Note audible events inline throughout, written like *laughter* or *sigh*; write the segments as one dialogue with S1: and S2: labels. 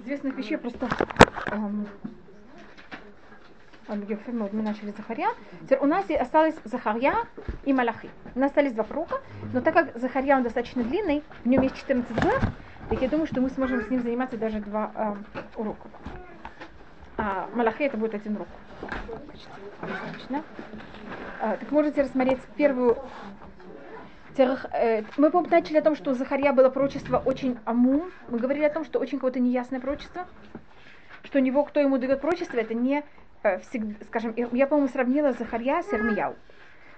S1: известных вещей просто эм, вот мы начали Захарья. Теперь у нас осталось Захарья и Малахи. У нас остались два пророка, но так как Захарья он достаточно длинный, в нем есть 14 глав, так я думаю, что мы сможем с ним заниматься даже два э, урока. А Малахи это будет один урок. Отлично. А, так можете рассмотреть первую мы, помню, начали о том, что у Захарья было пророчество очень аму. Мы говорили о том, что очень какое-то неясное пророчество. Что у него, кто ему дает пророчество, это не Э, всегда, скажем, я, по-моему, сравнила Захарья с Ирмияу.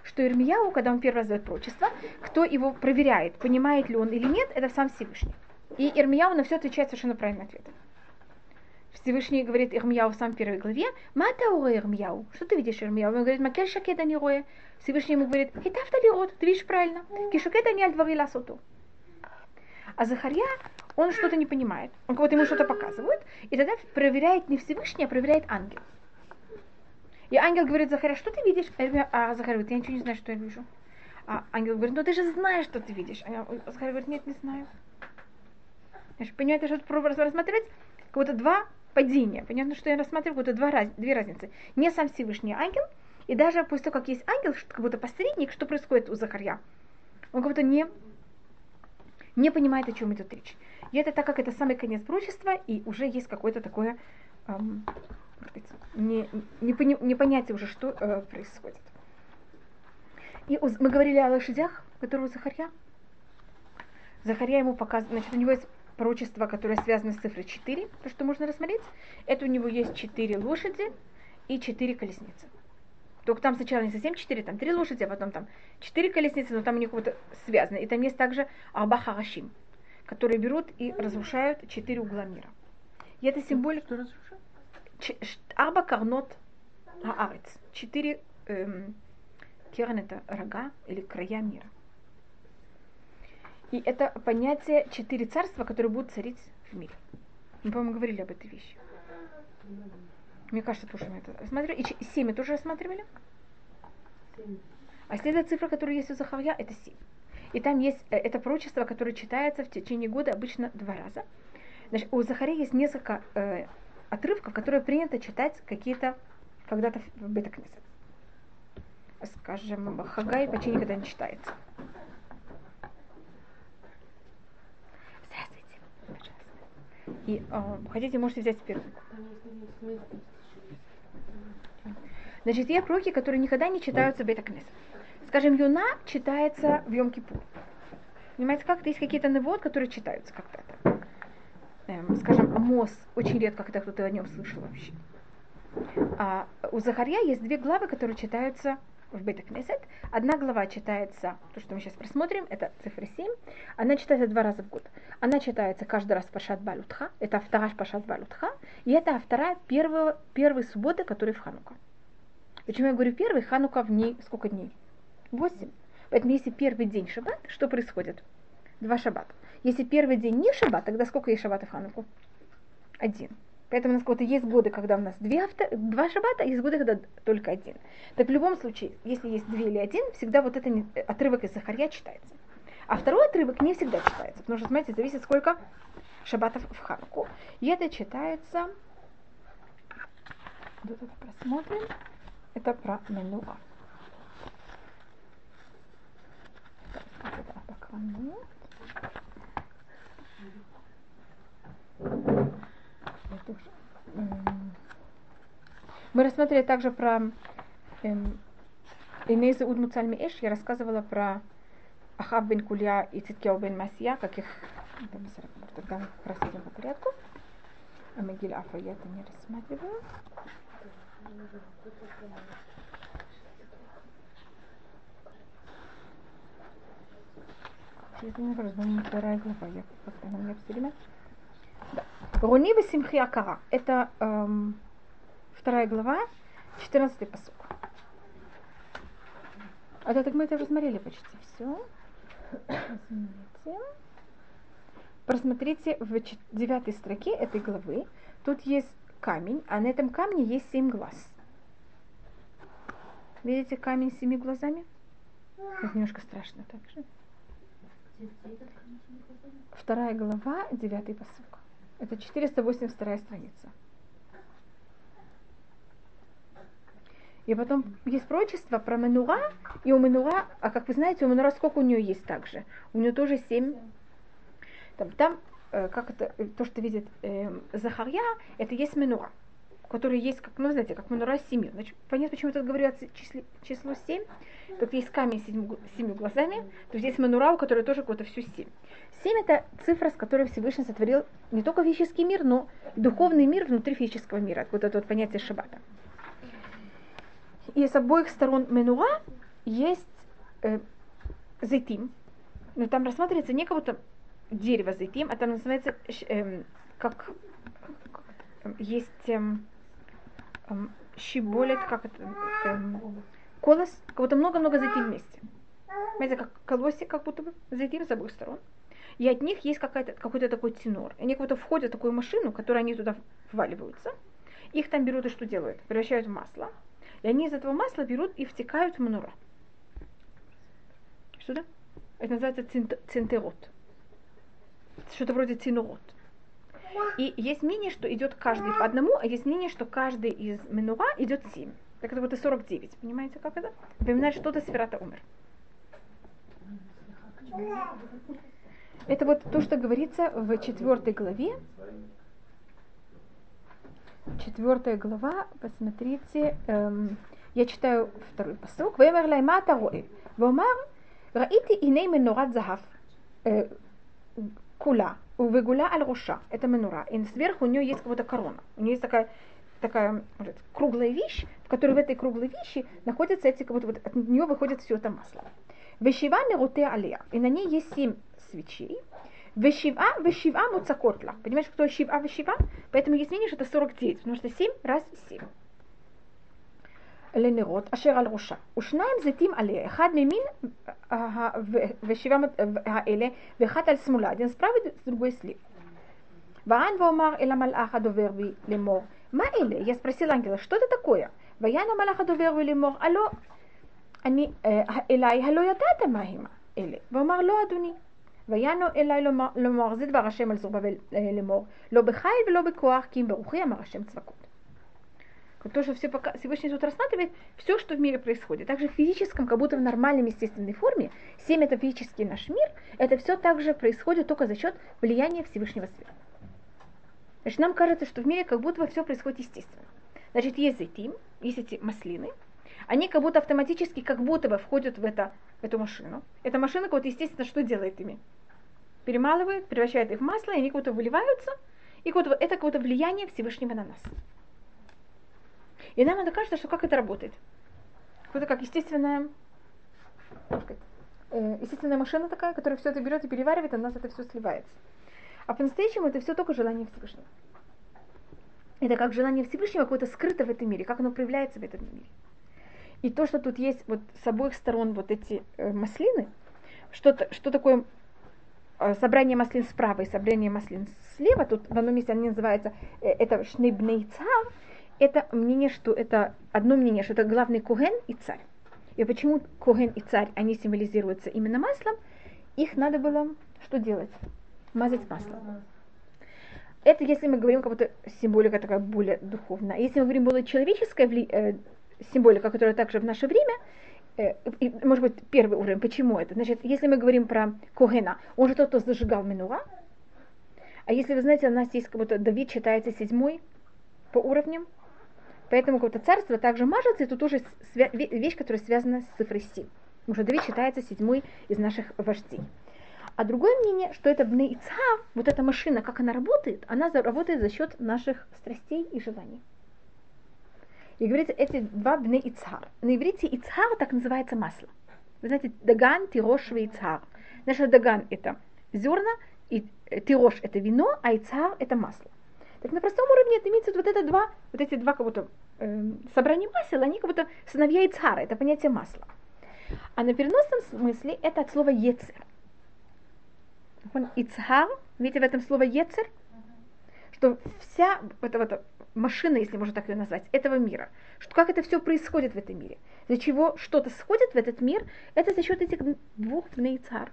S1: Что Ирмияу, когда он первый раз дает пророчество, кто его проверяет, понимает ли он или нет, это сам Всевышний. И Ирмияу на все отвечает совершенно правильный ответ. Всевышний говорит Ирмияу в самой первой главе, «Мата уре Ирмияу?» Что ты видишь, Ирмияу? Он говорит, «Макель шакеда не роя». Всевышний ему говорит, «Хитавта ли рот?» Ты видишь правильно. «Кишакеда не альдвари ласоту». А Захарья, он что-то не понимает. Он кого-то ему что-то показывает, и тогда проверяет не Всевышний, а проверяет ангел. И ангел говорит Захаря, что ты видишь? А Захаря говорит, я ничего не знаю, что я вижу. А ангел говорит, ну ты же знаешь, что ты видишь. А Захаря говорит, нет, не знаю. Понимаете, что пробую рассматривать? Как будто два падения. Понятно, что я рассматриваю как будто два, раз, две разницы. Не сам Всевышний ангел, и даже после того, как есть ангел, как будто посредник, что происходит у Захарья? Он как будто не, не понимает, о чем идет речь. И это так как это самый конец пророчества, и уже есть какое-то такое эм, не, не, пони, не понятие уже, что э, происходит. И мы говорили о лошадях, которые у Захарья. Захарья ему показывает, значит, у него есть пророчество, которое связано с цифрой 4, то, что можно рассмотреть. Это у него есть 4 лошади и 4 колесницы. Только там сначала не совсем 4, там 3 лошади, а потом там 4 колесницы, но там у них вот связано. И там есть также Аба Харашим, которые берут и разрушают 4 угла мира. И это символика... Что разрушают? Арба карнот аарец. Четыре эм, керен это рога или края мира. И это понятие четыре царства, которые будут царить в мире. Мы, по-моему, говорили об этой вещи. Мне кажется, тоже мы это рассматривали. И семь тоже рассматривали. А следующая цифра, которая есть у Захарья, это семь. И там есть э, это пророчество, которое читается в течение года обычно два раза. Значит, у Захария есть несколько э, отрывков, которые принято читать какие-то когда-то в Бетакнесе. Скажем, Хагай почти никогда не читается. Здравствуйте, пожалуйста. И э, хотите, можете взять первый. Значит, есть пророки, которые никогда не читаются в Бетакнесе. Скажем, Юна читается в Йом-Кипур. Понимаете, как-то есть какие-то навод, которые читаются как-то эм, скажем, Амос, очень редко, когда кто-то о нем слышал вообще. А у Захарья есть две главы, которые читаются в Бетакнесет. Одна глава читается, то, что мы сейчас просмотрим, это цифра 7. Она читается два раза в год. Она читается каждый раз Пашат Балутха. Это вторая Пашат Балутха. И это вторая первого, первой субботы, которая в Ханука. Почему я говорю первый? Ханука в ней сколько дней? Восемь. Поэтому если первый день шаббат, что происходит? Два шаббата. Если первый день не шаббат, тогда сколько есть шаббатов в Хануку? Один. Поэтому у нас вот есть годы, когда у нас две авто, два шаббата, а есть годы, когда только один. Так в любом случае, если есть две или один, всегда вот этот отрывок из Захарья читается. А второй отрывок не всегда читается, потому что, смотрите, зависит сколько шаббатов в Хануку. И это читается, вот это просмотрим, это про Менуа. Это мы рассмотрели также про эм, Инейза Уд Муцальми Эш. Я рассказывала про Ахав бен Кулья и Циткео бен Масия, как их тогда раз идем по порядку. А Мегиль Афа я это не рассматриваю. Извините, пожалуйста, вторая глава. Я как-то на меня все время. Да. Руни Симхи Акара. Это эм, вторая глава, 14 посук. А так мы это уже смотрели почти все. Извините. Просмотрите в девятой строке этой главы. Тут есть камень, а на этом камне есть семь глаз. Видите камень с семи глазами? Это немножко страшно также. Вторая глава, девятый посыл. Это 482 страница. И потом есть пророчество про Манура, и у Манура, а как вы знаете, у Манура сколько у нее есть также? У нее тоже семь. Там, там э, как это, э, то, что видит э, Захарья, это есть Манура, который есть, как, ну, знаете, как Манура с семью. Значит, понятно, почему тут говорю о числе, число семь. Тут есть камень с семью, глазами, то есть Манура, у которой тоже какое-то всю семь. Семь это цифра, с которой Всевышний сотворил не только физический мир, но духовный мир внутри физического мира. Вот это вот понятие шаббата. И с обоих сторон менуа есть э, зайтим. Но там рассматривается не кого-то дерево зайтим, а там называется э, как, как есть э, э, щиболет, как это, э, колос, как будто много-много зайтим вместе. Знаете, как колосик, как будто бы зайтим с обоих сторон. И от них есть какой-то какой такой тенор. Они как будто входят в такую машину, в которую они туда вваливаются. Их там берут и что делают? Превращают в масло. И они из этого масла берут и втекают в манура. Что да? Это называется центерот. Что-то вроде цинурот. И есть мнение, что идет каждый по одному, а есть мнение, что каждый из менура идет семь. Так это вот и 49. Понимаете, как это? Напоминает что-то Сферата умер. Это вот то, что говорится в четвертой главе четвертая глава, посмотрите, эм, я читаю второй посыл. Вемер лаймата роэ. Вомар, раити иней менорат захав. Э, кула. Увегула аль руша. Это менура. И сверху у нее есть какая-то корона. У нее есть такая такая вот, круглая вещь, в которой в этой круглой вещи находятся эти, как будто вот от нее выходит все это масло. Вешива неруте алия. И на ней есть семь свечей. Вешива, вешива муцакотла. Понимаешь, кто шива, вешива? Поэтому есть мнение, что это 49, потому что 7 раз 7. לנרות אשר על ראשה, ושניים זיתים עליה, אחד ממין ושבעה האלה, ואחד על שמאלה, один справа, другой слева. ואן ואומר אל המלאך הדובר בי לאמור, מה אלה? Я спросил ангела, что это такое? ויען המלאך הדובר בי לאמור, הלא, אני, אליי הלא ידעת מה הם אלה. ואומר, לא אדוני. ויענו אלי לומר, זה דבר השם על זרובבל לאמור, לא בחיל ולא בכוח, כי אם ברוחי אמר השם צבקות. То, что все пока, Всевышний тут рассматривает все, что в мире происходит. Также в физическом, как будто в нормальной естественной форме, семь это физический наш мир, это все также происходит только за счет влияния Всевышнего света. Значит, нам кажется, что в мире как будто бы все происходит естественно. Значит, есть зайтим, есть эти маслины, они как будто автоматически, как будто бы входят в, это, в эту машину. Эта машина, вот, естественно, что делает ими? перемалывает, превращает их в масло, и они как-то выливаются, и вот это какое-то влияние Всевышнего на нас. И нам это кажется, что как это работает. Какое-то как естественная, сказать, э, естественная машина такая, которая все это берет и переваривает, и у нас это все сливается. А по-настоящему это все только желание Всевышнего. Это как желание Всевышнего какое-то скрыто в этом мире, как оно проявляется в этом мире. И то, что тут есть вот с обоих сторон вот эти э, маслины, что, что такое Э, собрание маслин справа и собрание маслин слева, тут в одном месте они называются, э, это шнебней цар, это мнение, что это одно мнение, что это главный коген и царь. И почему коген и царь, они символизируются именно маслом, их надо было что делать? Мазать маслом. Это если мы говорим, как будто символика такая более духовная. Если мы говорим более человеческая э, символика, которая также в наше время, Э, и, может быть, первый уровень. Почему это? Значит, если мы говорим про Когена, он же тот, кто зажигал Минура. А если вы знаете, у нас есть как будто Давид считается седьмой по уровням, поэтому как будто царство также мажется, и тут тоже вещь, которая связана с цифрой 7. Потому что Давид считается седьмой из наших вождей. А другое мнение, что это Бне вот эта машина, как она работает, она работает за счет наших страстей и желаний. И говорится, эти два бне Ицхар. На иврите Ицхар так называется масло. Вы знаете, Даган, Тирош и Ицхар. Наш Даган это зерна, и э, Тирош это вино, а Ицхар это масло. Так на простом уровне это имеется вот это два, вот эти два как будто э, собрания масел, они как будто сыновья Ицхара, это понятие масла. А на переносном смысле это от слова ецер. Ицхар, видите в этом слово ецер, что вся вот эта машина, если можно так ее назвать, этого мира. Что, как это все происходит в этом мире. За чего что-то сходит в этот мир, это за счет этих двух цар.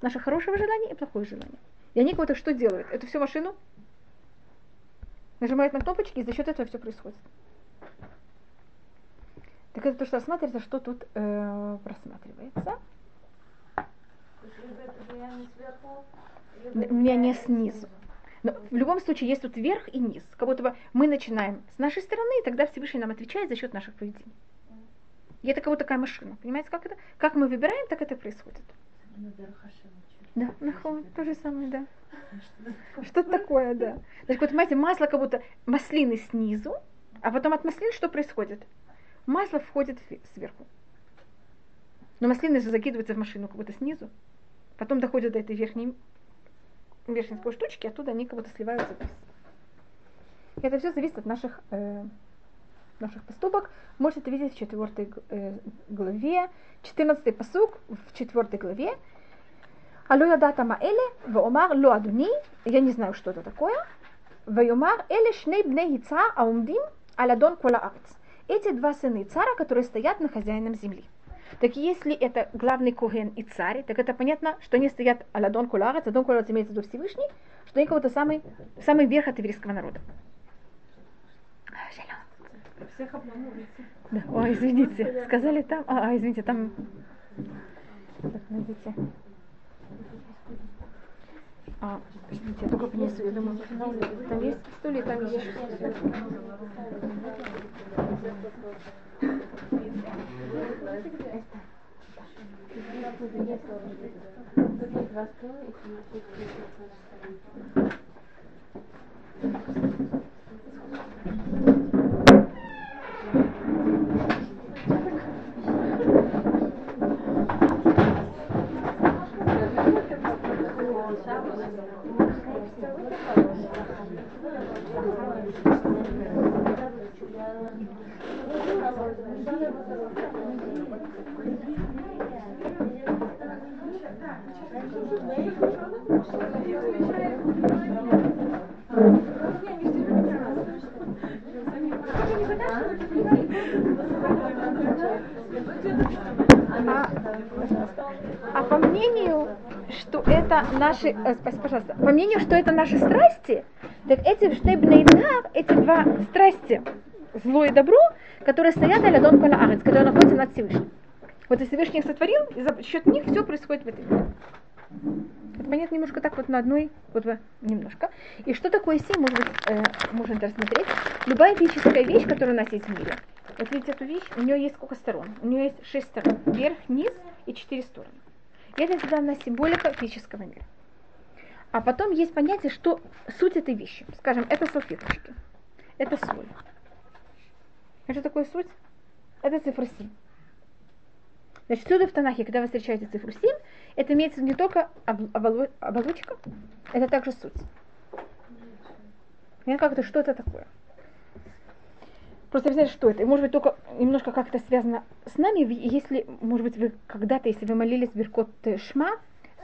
S1: Наше хорошее желание и плохое желание. И они кого-то что делают? Эту всю машину Нажимают на кнопочки, и за счет этого все происходит. Так это то, что рассматривается, что тут э, просматривается. У меня не снизу. Но в любом случае есть тут верх и низ. Как будто бы мы начинаем с нашей стороны, и тогда Всевышний нам отвечает за счет наших поведений. И это как вот такая машина. Понимаете, как это? Как мы выбираем, так это происходит. Да, нахон, то же самое, да. Что-то такое, да. Значит, вот понимаете, масло как будто маслины снизу, а потом от маслин что происходит? Масло входит сверху. Но маслины же закидываются в машину как будто снизу, потом доходят до этой верхней верхней такой штучки, оттуда они как будто сливаются вниз. И это все зависит от наших, э, наших поступок. Можете это видеть в четвертой э, главе, 14 посук в четвертой главе. Алло ядата маэле, ваомар ло адуни, я не знаю, что это такое. Ваомар эле шней бней яйца аумдим аладон кола арц. Эти два сына цара, которые стоят на хозяином земли. Так если это главный Коген и царь, так это понятно, что они стоят Аладон Куларец, Адон Куларец имеется в виду Всевышний, что они кого-то самый, самый верх от еврейского народа. Всех Да, ой, извините, сказали там, а, а извините, там, так, найдите. А, извините, я только принесу, я думаю, там есть стулья, там есть. А по мнению, что это наши, э, пожалуйста, по мнению, что это наши страсти, так эти штейбнейнар, эти два страсти, зло и добро, которые стоят аля дон арец, которые находятся над Всевышним. Вот и Всевышний их сотворил, и за счет них все происходит в этом мире. Это понятно немножко так вот на одной, вот немножко. И что такое семь, может быть, э, можно это рассмотреть. Любая физическая вещь, которая у нас есть в мире. Вот видите эту вещь, у нее есть сколько сторон? У нее есть шесть сторон. Вверх, низ и четыре стороны. И это всегда на символика физического мира. А потом есть понятие, что суть этой вещи. Скажем, это салфеточки. Это соль. А что такое суть? Это цифра 7. Значит, всюду в Танахе, когда вы встречаете цифру 7, это имеется не только оболочка, это также суть. Понятно, как это, что это такое? Просто объяснять, что это. И может быть только немножко как это связано с нами. Если, может быть, вы когда-то, если вы молились Беркот Шма,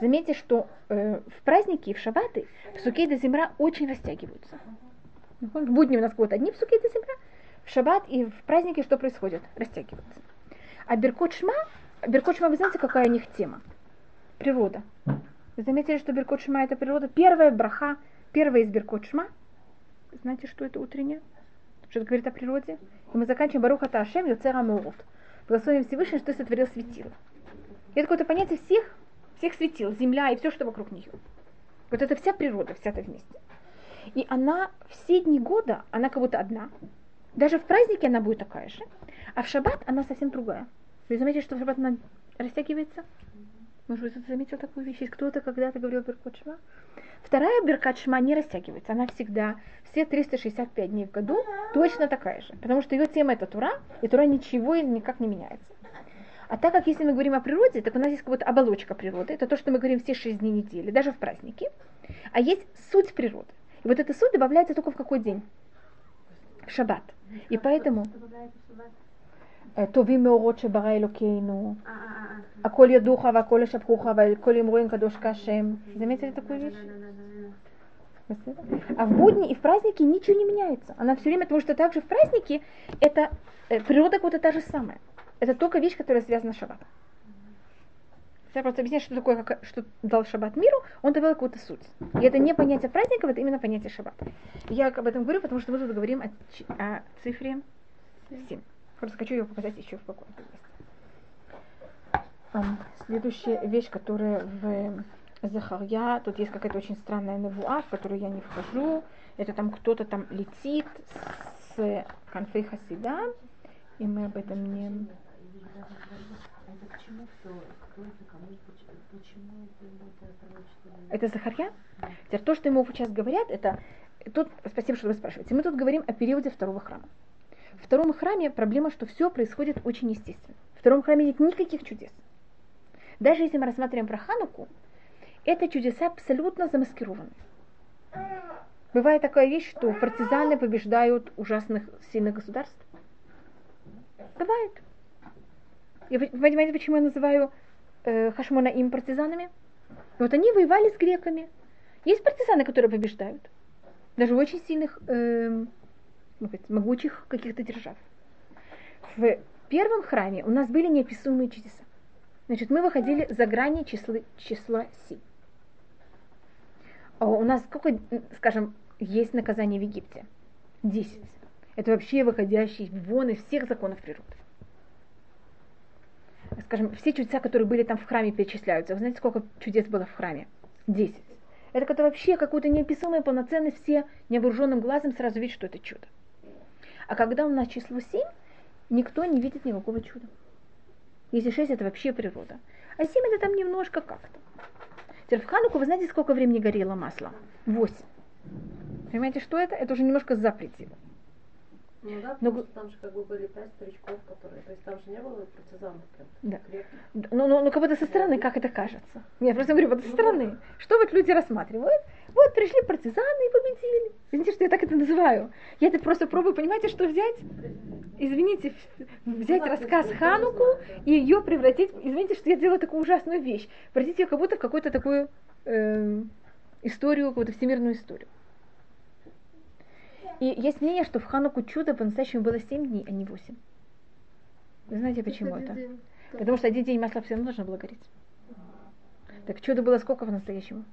S1: заметьте, что э, в праздники, в шабаты, псуки до земля очень растягиваются. В будни у нас вот одни псуки до земля, в шаббат и в праздники что происходит? Растягиваются. А Беркот Шма, Беркот Шма, вы знаете, какая у них тема? Природа. Вы заметили, что Беркот Шма это природа? Первая браха, первая из Беркот Шма. Знаете, что это утренняя? что это говорит о природе. И мы заканчиваем Баруха Ташем Юцера Мурут. Благословим Всевышний, что сотворил светило. И это какое-то понятие всех, всех светил, земля и все, что вокруг нее. Вот это вся природа, вся это вместе. И она все дни года, она как будто одна. Даже в празднике она будет такая же. А в шаббат она совсем другая. Вы заметили, что в шаббат растягивается? Может быть, кто-то заметил такую вещь? Кто-то когда-то говорил Беркот Шма? Вторая Беркат Шма не растягивается. Она всегда, все 365 дней в году, точно такая же. Потому что ее тема это Тура, и Тура ничего и никак не меняется. А так как если мы говорим о природе, так у нас есть как будто оболочка природы. Это то, что мы говорим все шесть дней недели, даже в праздники. А есть суть природы. И вот эта суть добавляется только в какой день? В шаббат. И поэтому... טובים מאורות שברא אלוקינו, הכל ידוך והכל ישבחוך והכל יאמרו קדוש כהשם. Заметили такую вещь? А в будни и в праздники ничего не меняется. Она все время, потому что также в праздники это э, природа как будто та же самая. Это только вещь, которая связана с шаббатом. я просто объясняю, что такое, как, что дал шаббат миру, он добавил какую-то суть. И это не понятие праздников, это именно понятие шаббата. Я об этом говорю, потому что мы тут говорим о, о цифре 7. Просто хочу ее показать еще в каком-то месте. Следующая вещь, которая в Захарья, тут есть какая-то очень странная навуа, в которую я не вхожу. Это там кто-то там летит с конфей Хасида, и мы об этом не... Это Захарья? То, что ему сейчас говорят, это... Тут, спасибо, что вы спрашиваете. Мы тут говорим о периоде второго храма. В втором храме проблема, что все происходит очень естественно. В втором храме нет никаких чудес. Даже если мы рассматриваем про Хануку, это чудеса абсолютно замаскированы. Бывает такая вещь, что партизаны побеждают ужасных сильных государств. Бывает. И вы понимаете, почему я называю э, Хашмона им партизанами? Вот они воевали с греками. Есть партизаны, которые побеждают. Даже очень сильных, э, могучих каких-то держав. В первом храме у нас были неописуемые чудеса. Значит, мы выходили за грани числа, числа си. А у нас сколько, скажем, есть наказание в Египте? Десять. Это вообще выходящий вон из всех законов природы. Скажем, все чудеса, которые были там в храме, перечисляются. Вы знаете, сколько чудес было в храме? Десять. Это когда вообще какую-то неописуемую полноценность все невооруженным глазом сразу видят, что это чудо. А когда у нас число семь, никто не видит никакого чуда. Если шесть, это вообще природа. А семь это там немножко как-то. Теперь в Хануку вы знаете, сколько времени горело масло? Восемь. Понимаете, что это? Это уже немножко за пределом.
S2: Ну да, Но... там же как бы были пять старичков, которые, то есть там же не было партизанов прям.
S1: Да. Ну, ну, ну, как будто со стороны, как это кажется. Я просто говорю, вот со стороны. Что вот люди рассматривают? Вот пришли партизаны и победили. Извините, что я так это называю. Я это просто пробую, понимаете, что взять? Извините, взять ну, рассказ Хануку и ее превратить, извините, что я делаю такую ужасную вещь, превратить ее как будто в какую-то такую э, историю, какую-то всемирную историю. И есть мнение, что в Хануку чудо по-настоящему было 7 дней, а не 8. Вы знаете, почему это? Потому что один день масла все равно должно было гореть. Так чудо было сколько по-настоящему?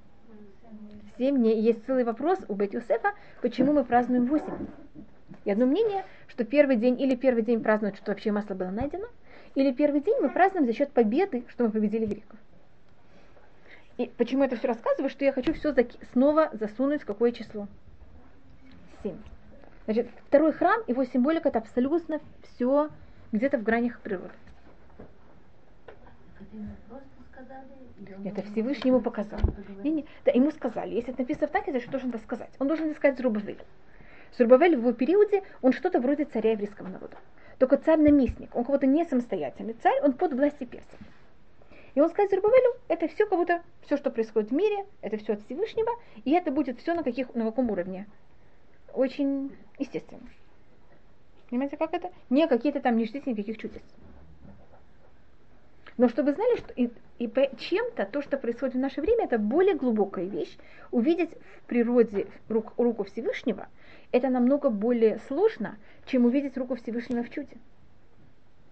S1: Семь дней. Есть целый вопрос у Бет Юсефа, почему мы празднуем 8. И одно мнение, что первый день или первый день празднуют, что вообще масло было найдено, или первый день мы празднуем за счет победы, что мы победили греков. И почему я это все рассказываю, что я хочу все снова засунуть в какое число? Семь. Значит, второй храм, его символика это абсолютно все где-то в гранях природы. Это Всевышний ему показал. Не, не, да, ему сказали, если это написано в Таке, значит, должен это сказать. Он должен сказать Зрубавель. Зрубавель в его периоде, он что-то вроде царя еврейского народа. Только царь-наместник, он кого-то не самостоятельный царь, он под властью персов. И он сказать Зрубавелю, это все как будто, все, что происходит в мире, это все от Всевышнего, и это будет все на, каких, на каком уровне? очень естественно. Понимаете, как это? Не какие-то там ждите никаких чудес. Но чтобы знали, что и, и чем-то то, что происходит в наше время, это более глубокая вещь. Увидеть в природе рук, руку Всевышнего, это намного более сложно, чем увидеть руку Всевышнего в чуде.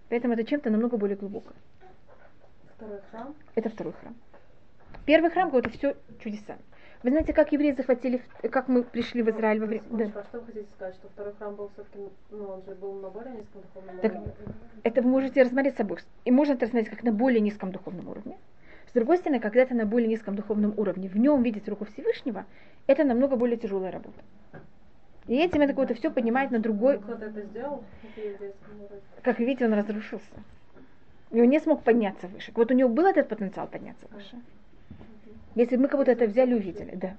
S1: Поэтому это чем-то намного более глубоко.
S2: Второй храм?
S1: Это второй храм. Первый храм, это все чудеса. Вы знаете, как евреи захватили, как мы пришли в Израиль во время...
S2: Да. А что вы хотите сказать, что второй храм был все-таки, ну, он же был на более низком духовном так, уровне?
S1: Это вы можете рассмотреть собой. И можно это рассмотреть как на более низком духовном уровне. С другой стороны, когда это на более низком духовном уровне, в нем видеть руку Всевышнего, это намного более тяжелая работа. И этим это какое-то все поднимает на другой...
S2: Кто-то это сделал?
S1: Как видите, он разрушился. И он не смог подняться выше. Вот у него был этот потенциал подняться выше. Если мы кого-то это взяли, увидели, да.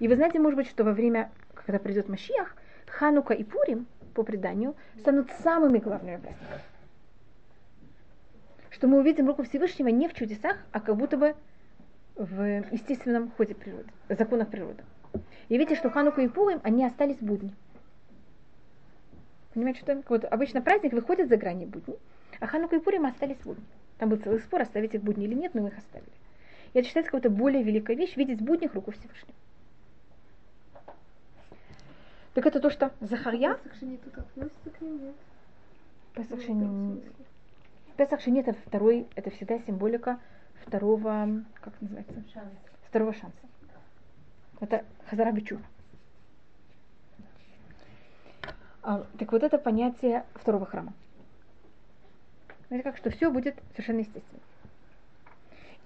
S1: И вы знаете, может быть, что во время, когда придет Машиах, Ханука и Пурим, по преданию, станут самыми главными праздниками. Что мы увидим руку Всевышнего не в чудесах, а как будто бы в естественном ходе природы, законах природы. И видите, что Ханука и Пурим, они остались будни. Понимаете, что вот обычно праздник выходит за грани будни, а Ханука и Пурим остались будни. Там был целый спор, оставить их будни или нет, но мы их оставили. И это считается какая-то более великая вещь, видеть в буднях руку Всевышнего. Так это то, что Захарья... Песах Шини это второй, это всегда символика второго, как называется?
S2: Шанс.
S1: Второго шанса. Это Хазара Бичура. А, так вот это понятие второго храма. Это как, что все будет совершенно естественно.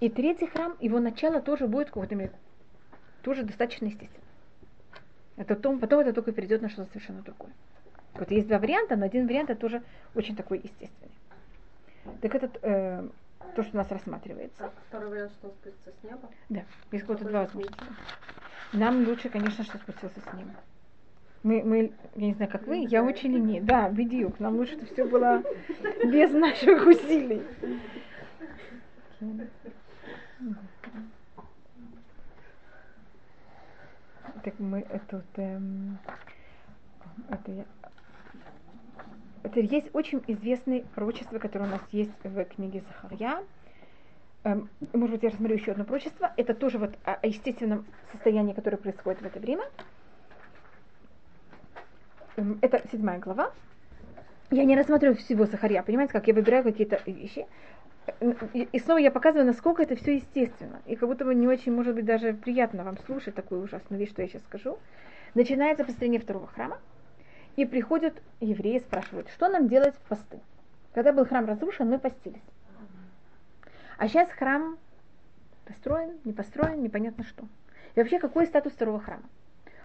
S1: И третий храм, его начало тоже будет мере, тоже достаточно естественно. Это потом, потом это только перейдет на что-то совершенно другое. Вот есть два варианта, но один вариант это тоже очень такой естественный. Так это э, то, что у нас рассматривается.
S2: А второй вариант, что он спустится с неба.
S1: Да, есть какое-то
S2: Какой
S1: два возможности. Нам лучше, конечно, что спустился с ним. Мы, мы, я не знаю, как вы, я очень ленивая. Да, бедюк, нам лучше, чтобы все было без наших усилий. *laughs* Так мы тут... эм, это я... Это есть очень известное пророчество, которое у нас есть в книге Захарья. Эм, может быть, я рассмотрю еще одно пророчество. Это тоже вот о, о естественном состоянии, которое происходит в это время. Эм, это седьмая глава. Я не рассматриваю всего Сахарья, понимаете, как я выбираю какие-то вещи. И снова я показываю, насколько это все естественно. И как будто бы не очень, может быть, даже приятно вам слушать такую ужасную вещь, что я сейчас скажу. Начинается построение второго храма. И приходят евреи, спрашивают, что нам делать в посты? Когда был храм разрушен, мы постились. А сейчас храм построен, не построен, непонятно что. И вообще, какой статус второго храма?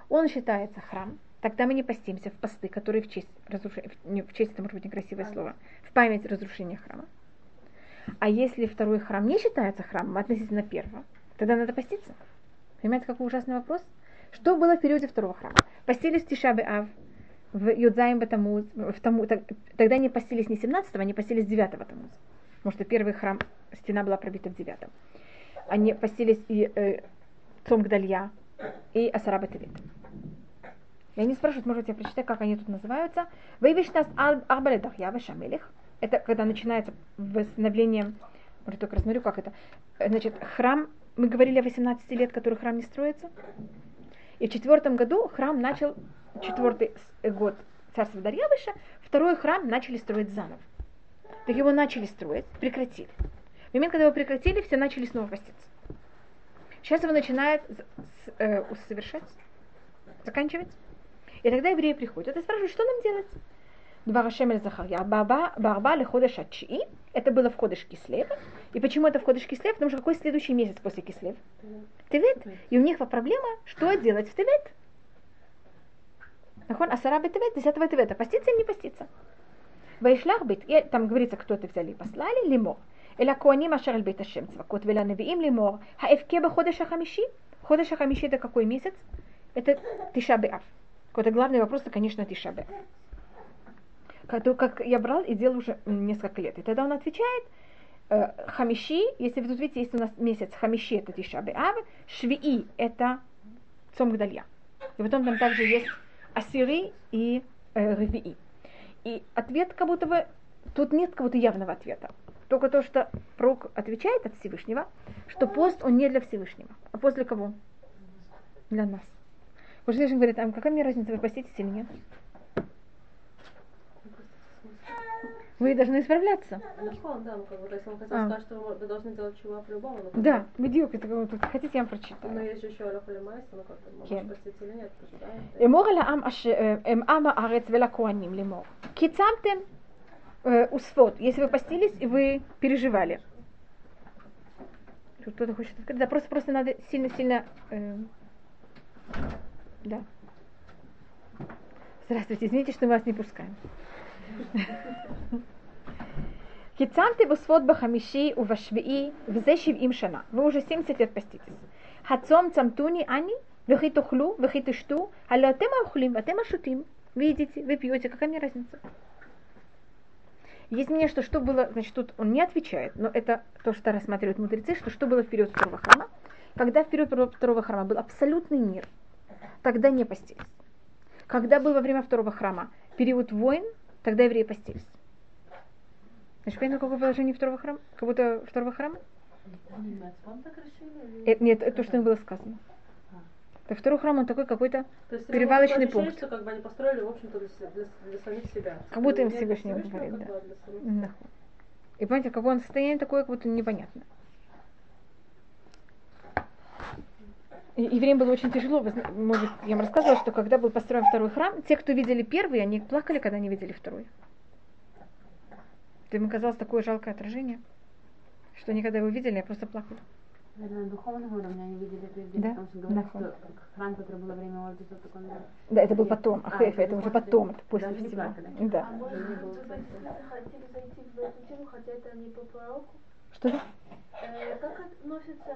S1: Он считается храм, тогда мы не постимся в посты, которые в честь разрушения, в честь, это может быть некрасивое слово, в память разрушения храма. А если второй храм не считается храмом относительно первого, тогда надо поститься. Понимаете, какой ужасный вопрос? Что было в периоде второго храма? Постились в Тишабе Ав, в Юдзаим Батамуз, в тому, тогда не постились не 17-го, они постились 9-го Тамуза. Потому что первый храм, стена была пробита в 9-м. Они постились и э, Цом и Асараба Тевит. И они спрашивают, может, я прочитаю, как они тут называются. Вейвишнас Арбаледах Ява Шамелих. Это когда начинается восстановление, может, только рассмотрю, как это. Э, Значит, храм, мы говорили о 18 лет, который храм не строится. И в четвертом году храм начал, четвертый с- год царства Дарьявыша, второй храм начали строить заново. Так его начали строить, прекратили. В момент, когда его прекратили, все начали снова поститься. Сейчас его начинают э, совершать, заканчивать. И тогда евреи приходят и спрашивают, что нам делать? Двара Шемель Захарья, Барба Леходыш Ачи, это было в Ходыш Кислев. И почему это в Ходыш Кислев? Потому что какой следующий месяц после Кислев? Тевет. И у них проблема, что делать в Тевет. Нахон Асараби Тевет, 10 Тевета. Поститься или не поститься? Вайшлях бит, и там говорится, кто это взяли и послали, лимор. Эля коаним ашер эль бит ашем цвакот, веля навиим лимор. Хаэвке бахудеш ахамиши. Ходеш ахамиши это какой месяц? Это Тиша Беав. Какой-то главный вопрос, это, конечно, Тиша Беав. Как, то, как я брал и делал уже несколько лет. И тогда он отвечает, э, Хамиши, если вы тут видите, есть у нас месяц Хамиши, это Тиша Беав, Швии, это Цом Гдалья. И потом там также есть Асири и э, Ревии. И ответ как будто бы, тут нет какого-то явного ответа. Только то, что пророк отвечает от Всевышнего, что пост, он не для Всевышнего. А пост для кого? Для нас. Вот Всевышний говорит, а какая мне разница, вы поститесь или нет? Вы должны исправляться.
S2: Нахон, да, ну как бы, то есть он хотел
S1: А.
S2: сказать, что вы, вы должны делать чего по-любому но как
S1: Да,
S2: бы-
S1: бедюк, это как бы, хотите, я вам
S2: Но
S1: прочитаю.
S2: есть же еще Аляху Лемайса, ну как бы,
S1: כן.
S2: можешь простить или нет, это же, да?
S1: אמור אל העם אשר, הם עם הארץ ולכהנים לאמור. כי צמתם э, усфот, если вы постились и вы переживали. Тут кто-то хочет открыть? Да, просто, просто надо сильно-сильно... э, да. Здравствуйте, извините, что мы вас не пускаем. Кицамты восфот бахамиши увашвии взе шивим шана. Вы уже 70 лет поститесь. Хацом цамтуни ани, вехи тухлю, вехи тышту, алло тем аухлим, а тем ашутим. Вы едите, вы пьете, какая мне разница? Есть мнение, что что было, значит, тут он не отвечает, но это то, что рассматривают мудрецы, что что было в период второго храма. Когда в период второго храма был абсолютный мир, тогда не постились. Когда был во время второго храма период войн, тогда евреи постились. Значит, понятно, какое положение второго храма? Как будто второго храма?
S2: Они Мецвон так решили? или-
S1: Э, нет, это то, что им было сказано. Так второй храм, он такой какой-то,
S2: То
S1: перевалочный
S2: ощущение,
S1: пункт.
S2: что как бы они построили, в общем-то, для, для, для самих себя.
S1: Как будто им Всевышнего, говорит, да. И понимаете, какое он состояние такое, как будто непонятно. Евреям было очень тяжело. Может, я вам рассказывала, что когда был построен второй храм, те, кто видели первый, они плакали, когда не видели второй. Это им казалось такое жалкое отражение, что никогда его видели, я просто плакала.
S2: Наверное, на духовном уровне они видели прежде,
S1: Да,
S2: потому что говорят,
S1: духовно.
S2: что храм, который было время Ордиса, так он был.
S1: Да, это был потом, а
S2: А,
S1: это
S2: это
S1: уже потом, это после всего.
S2: плакали.
S1: Да.
S3: А может вы хотели зайти в эту тему, хотя это не по пророку?
S1: Что да?
S3: Э, Как относится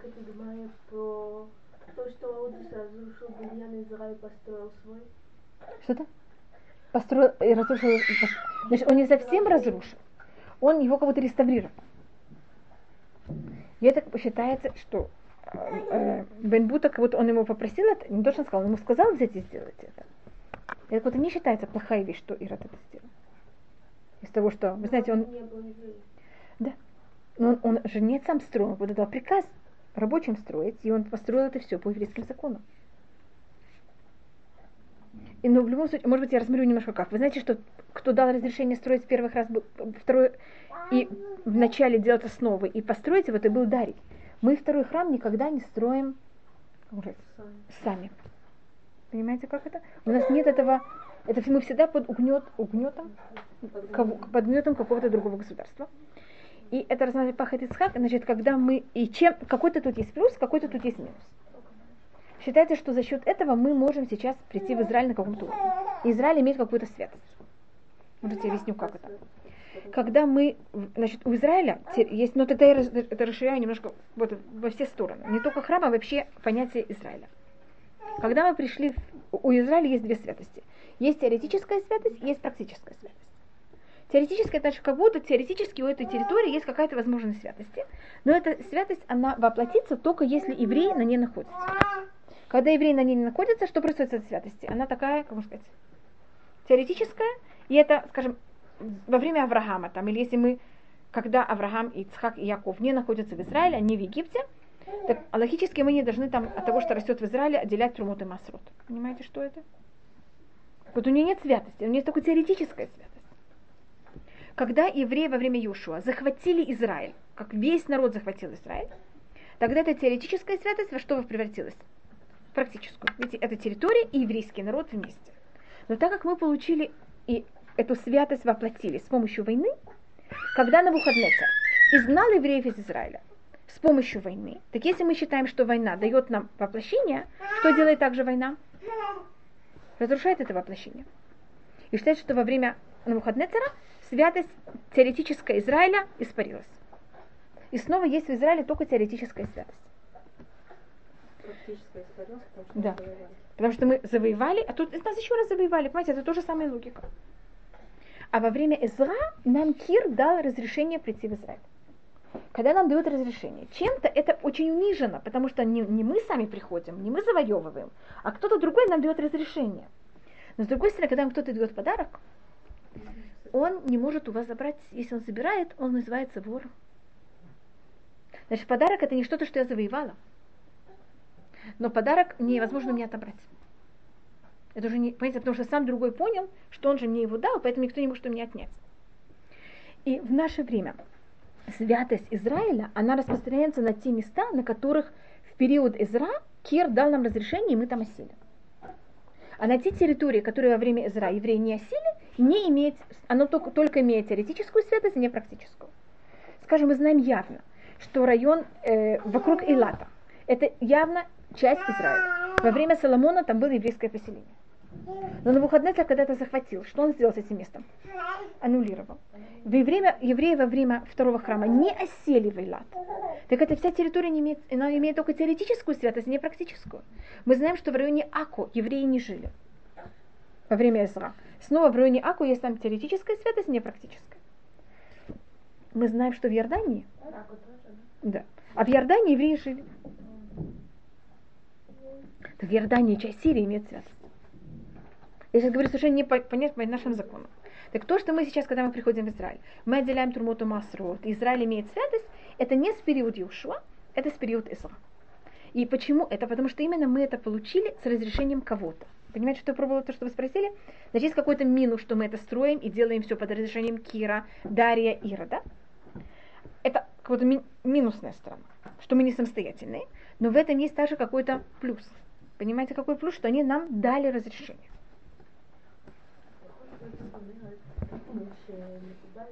S3: к этой геморе про то, что Аудус разрушил Беньян Израиль построил свой?
S1: Что-то? Построил и разрушил. пос- Значит, он не совсем разрушил. Он его как будто реставрировал. И это считается, что э, э, Бен Бута, как будто он ему попросил это, не то, что он сказал, он ему сказал взять и сделать это. И это как будто не считается плохая вещь, что Ирод это сделал. Из того, что, вы знаете, он. Но он, он же не сам строил, вот дал приказ рабочим строить, и он построил это все по еврейским законам. И, но в любом случае, может быть, я рассмотрю немножко как. Вы знаете, что кто дал разрешение строить первых раз, второй, и вначале делать основы, и построить его, это был Дарий. Мы второй храм никогда не строим уже
S2: Сами.
S1: Понимаете, как это? У нас нет этого, это мы всегда под угнет, угнетом, под гнетом какого-то другого государства. И это рассматривает Пахат Ицхак, значит, когда мы, и чем, какой-то тут есть плюс, какой-то тут есть минус. Считается, что за счет этого мы можем сейчас прийти в Израиль на каком-то уровне. Израиль имеет какую-то святость. Может, я объясню, как это. Когда мы, значит, у Израиля есть, но тогда я это расширяю немножко вот, во все стороны. Не только храм, а вообще понятие Израиля. Когда мы пришли, у Израиля есть две святости. Есть теоретическая святость, есть практическая святость. Теоретическая, это как будто теоретически у этой территории есть какая-то возможность святости. Но эта святость, она воплотится только если еврей на ней находится. Когда еврей на ней не находится, что происходит с этой святости? Она такая, как можно сказать, теоретическая, и это, скажем, во время Авраама, там, или если мы, когда Авраам, Ицхак и Яков не находятся в Израиле, они в Египте, так логически мы не должны там от того, что растет в Израиле, отделять Трумот и Масрот. Понимаете, что это? Вот у нее нет святости, у нее есть только теоретическая святость. Когда евреи во время Юшуа захватили Израиль, как весь народ захватил Израиль, тогда эта теоретическая святость во что превратилась? В практическую. Видите, это территория и еврейский народ вместе. Но так как мы получили и эту святость воплотили с помощью войны, когда Навуходнецер изгнал евреев из Израиля с помощью войны, так если мы считаем, что война дает нам воплощение, что делает также война? Разрушает это воплощение. И считается, что во время Навуходнецера святость теоретическая Израиля испарилась. И снова есть в Израиле только теоретическая святость.
S2: Потому
S1: Да. Потому что мы завоевали, а тут нас еще раз завоевали. Понимаете, это тоже самая логика. А во время Эзра нам Кир дал разрешение прийти в Израиль. Когда нам дают разрешение, чем-то это очень унижено, потому что не, не мы сами приходим, не мы завоевываем, а кто-то другой нам дает разрешение. Но с другой стороны, когда нам кто-то дает подарок, он не может у вас забрать, если он забирает, он называется вором. Значит, подарок это не что-то, что я завоевала. Но подарок невозможно мне отобрать. Это уже не, понимаете, потому что сам другой понял, что он же мне его дал, поэтому никто не может у меня отнять. И в наше время святость Израиля, она распространяется на те места, на которых в период Изра Кир дал нам разрешение, и мы там осели. А на те территории, которые во время Изра евреи не осели, не имеет, оно только, только имеет теоретическую святость, а не практическую. Скажем, мы знаем явно, что район э, вокруг Илата, это явно часть Израиля. Во время Соломона там было еврейское поселение. Но на выходные когда это захватил, что он сделал с этим местом? Аннулировал. Во время, евреи во время второго храма не осели в Эйлат. Так эта вся территория не имеет, она имеет только теоретическую святость, не практическую. Мы знаем, что в районе Аку евреи не жили во время Эзра. Снова в районе Аку есть там теоретическая святость, не практическая. Мы знаем, что в Иордании,
S3: да?
S1: а в Иордании евреи жили. Так Иордания часть Сирии имеет святость. Я сейчас говорю совершенно не по, понятно по нашим законам. Так то, что мы сейчас, когда мы приходим в Израиль, мы отделяем Турмоту Масрот, Израиль имеет святость, это не с период Иушуа, это с период Исра. И почему это? Потому что именно мы это получили с разрешением кого-то. Понимаете, что я пробовала то, что вы спросили? Значит, есть какой-то минус, что мы это строим и делаем все под разрешением Кира, Дария, Ира, да? Это какая-то ми- минусная сторона, что мы не самостоятельные. Но в этом есть также какой-то плюс. Понимаете, какой плюс? Что они нам дали разрешение.
S3: שמקובל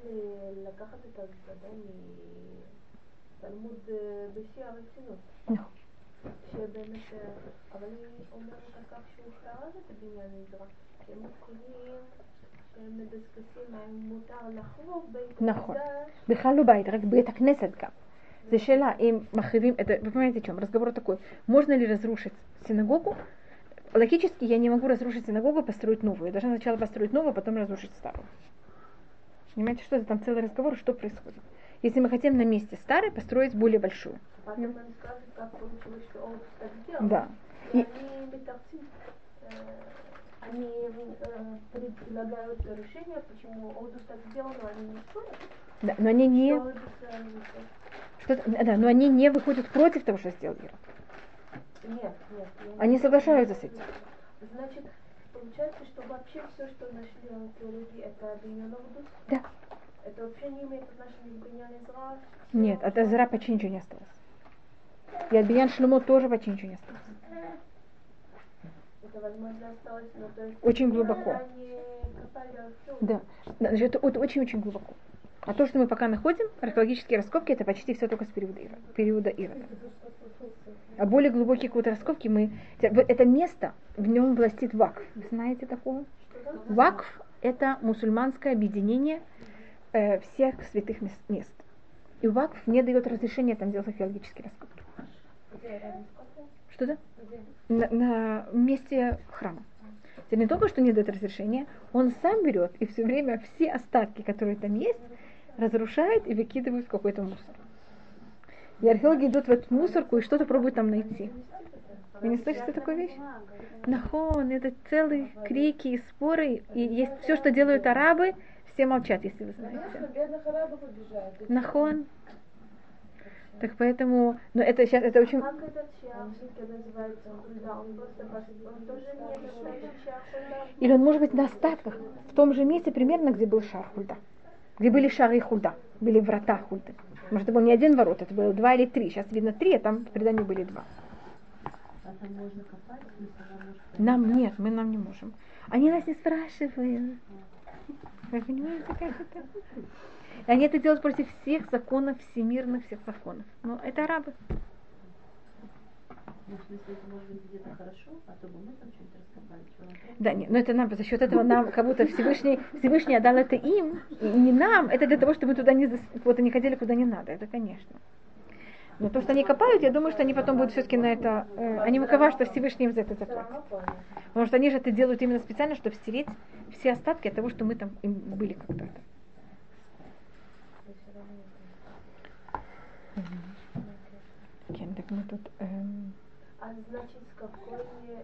S3: לקחת את ההצגה מתלמוד בשיא הרצינות.
S1: נכון.
S3: שבאמת, אבל היא אומרת על כך שהוא חרב את הבניין נזרע, שהם מתחילים, שהם מדסקסים האם מותר לחרוב בית
S1: נכון.
S3: המקדש.
S1: בכלל לא בית, רק בית הכנסת גם. זה שאלה, אם מחריבים, это, вы понимаете, о чем? Разговор такой. Можно ли разрушить синагогу? Логически я не могу разрушить синагогу и построить новую. Я должна сначала построить новую, а потом разрушить старую. Понимаете, что это там целый разговор, что происходит? если мы хотим на месте старой построить более большую. Да.
S3: И. Они, э, э, предлагают решение, почему Олдус так сделал, но они не спорят.
S1: Да, но они не...
S3: Что,
S1: Олдус, да, но они не выходят против того, что сделал Ира.
S3: Нет, нет.
S1: Они соглашаются с этим.
S3: Значит, получается, что вообще все, что нашли теологи, это объединено в
S1: Да.
S3: Это вообще не имеет отношения к Биньян Изра?
S1: Нет, от Азара почти ничего не осталось. И от Биян Шлюмо тоже почти ничего не осталось.
S3: Это, возможно, осталось, но то есть...
S1: Очень глубоко. Да, значит, это очень-очень глубоко. А то, что мы пока находим, археологические раскопки, это почти все только с периода Ира, периода Ирода. А более глубокие какие-то раскопки мы... Это место, в нем властит вакф. Вы знаете такое? Вакф – это мусульманское объединение э, всех святых мес- мест. И вакф не дает разрешения там делать археологические раскопки. Что да? На, на месте храма. Это не только что не дает разрешения, он сам берет и все время все остатки, которые там есть, разрушает и выкидывает в какой-то мусор. И археологи идут в эту мусорку и что-то пробуют там найти. Вы не слышите такую вещь? Нахон, это целые крики и споры. И есть все, что делают арабы, все молчат, если вы знаете. Нахон. Так поэтому, но это сейчас, это очень...
S3: Как этот?
S1: Или он может быть на остатках, в том же месте примерно, где был шар хульда. Где были шары хульда, были врата хульды. Может, это был не один ворот, это было два или три. Сейчас видно три, а там в предании были два.
S2: А.
S1: Нам нет, мы нам не можем. Они нас не спрашивают. Вы понимаете, как это? И они это делают против всех законов, всемирных всех законов. Но это арабы.
S2: Ну, в смысле, это может быть где-то хорошо, а то бы мы там что-нибудь раскопали. Чего нам треба?
S1: Да, нет, но это нам, за счет этого *laughs* нам, как будто Всевышний, Всевышний отдал это им, и не нам, это для того, чтобы мы туда не, вот, не ходили куда не надо, это конечно. Но то, что они копают, я думаю, что они потом будут все-таки на это, э, они выковают, что Всевышний им за это заплатит. Потому что они же это делают именно специально, чтобы стереть все остатки от того, что мы там им были когда-то. Кен, так мы тут... эм,
S3: А значит, с какой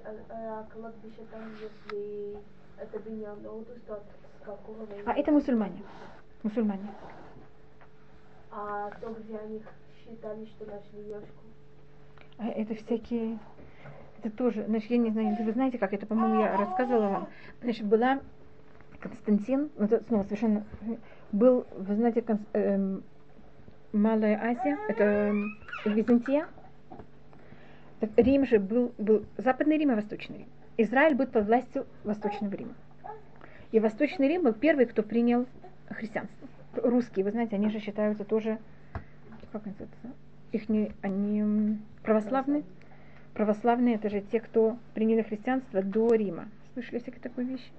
S3: э, э, кладбище там, если это Биньян Одус, то с какого?
S1: А это мусульмане. Мусульмане.
S3: А то, где они считали, что нашли ешку?
S1: А это всякие... Это тоже, значит, я не знаю, вы знаете, как это, по-моему, я рассказывала вам. Значит, была Константин, ну, это снова совершенно... Был, вы знаете, Конс- эм, Малая Азия, это эм, Византия. Рим же был, был Западный Рим и Восточный Рим. Израиль будет под властью Восточного Рима. И Восточный Рим был первый, кто принял христианство. Русские, вы знаете, они же считаются тоже, как называется, их не, они православные. Православные это же те, кто приняли христианство до Рима. Слышали всякие такую вещь?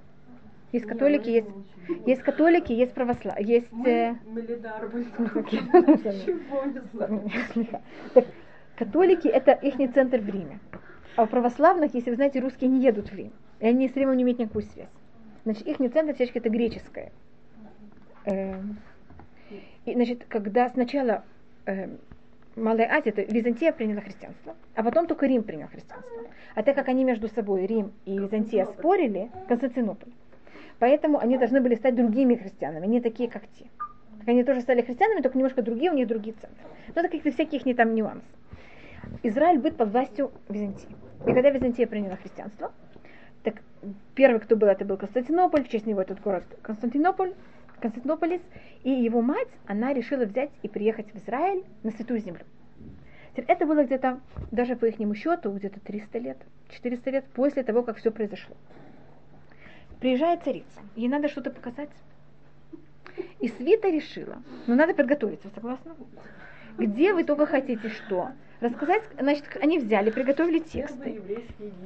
S1: Есть католики, есть, есть католики, есть православные, есть... э, *laughs* *laughs*
S2: знаю.
S1: Слегка. Так, Католики это их центр в Риме. А у православных, если вы знаете, русские не едут в Рим. И они с Римом не имеют никакую связь. Значит, их центр всячески это греческое. Эм, И, значит, когда сначала эм, Малая Азия, это Византия приняла христианство, а потом только Рим принял христианство. А так как они между собой, Рим и Византия, спорили, Константинополь, поэтому они должны были стать другими христианами, не такие, как те. Так они тоже стали христианами, только немножко другие, у них другие центры. Но это какие-то всякие их не там нюансы. Израиль будет под властью Византии. И когда Византия приняла христианство, так первый, кто был, это был Константинополь, в честь него этот город Константинополь, Константинополис, и его мать, она решила взять и приехать в Израиль на Святую Землю. Это было где-то, даже по их счету, где-то 300 лет, 400 лет после того, как все произошло. Приезжает царица, ей надо что-то показать. И Свита решила, ну надо подготовиться, согласна? Где вы только хотите что? Рассказать, значит, они взяли, приготовили тексты.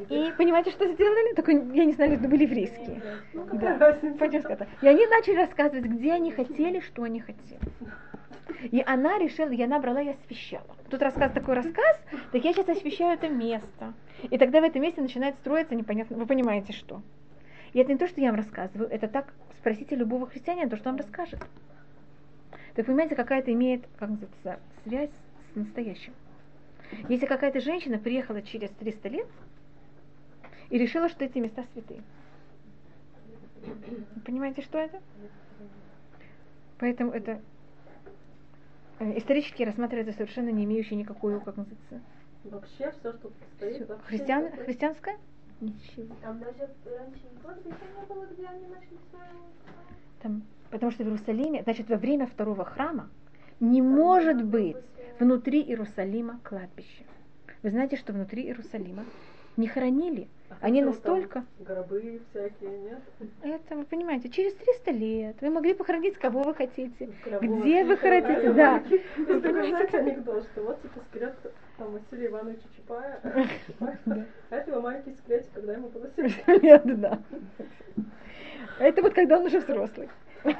S1: И понимаете, что сделали? Только я не знаю, это были еврейские. Да. И они начали рассказывать, где они хотели, что они хотели. И она решила, и она брала и освещала. Тут рассказ такой рассказ, так я сейчас освещаю это место. И тогда в этом месте начинает строиться непонятно, вы понимаете что. И это не то, что я вам рассказываю, это так, спросите любого христианина, то, что он расскажет. Так понимаете, какая-то имеет, как называется, связь с настоящим. Если какая-то женщина приехала через 300 лет и решила, что эти места святые. Вы понимаете, что это? Поэтому это э, исторически рассматривается совершенно не имеющее никакую, как называется,
S2: Вообще все, что стоит, вообще
S1: Христиан,
S2: это-
S1: христианское? Ничего.
S3: Там даже раньше не было, где они нашли свою...
S1: Там, потому что в Иерусалиме, значит, во время второго храма не может быть внутри Иерусалима кладбище. Вы знаете, что внутри Иерусалима не хоронили.
S2: А
S1: Они настолько...
S2: Гробы всякие, нет?
S1: Это, вы понимаете, через 300 лет вы могли похоронить кого вы хотите.
S2: Гробов.
S1: Где вы хотите, да. *laughs*
S2: Такой, знаете, анекдот, что вот типа скелет там Василия Ивановича Чапая, а этого маленький скелетик, когда ему было 70 *laughs*
S1: Лет, да. Это вот когда он уже взрослый. *laughs*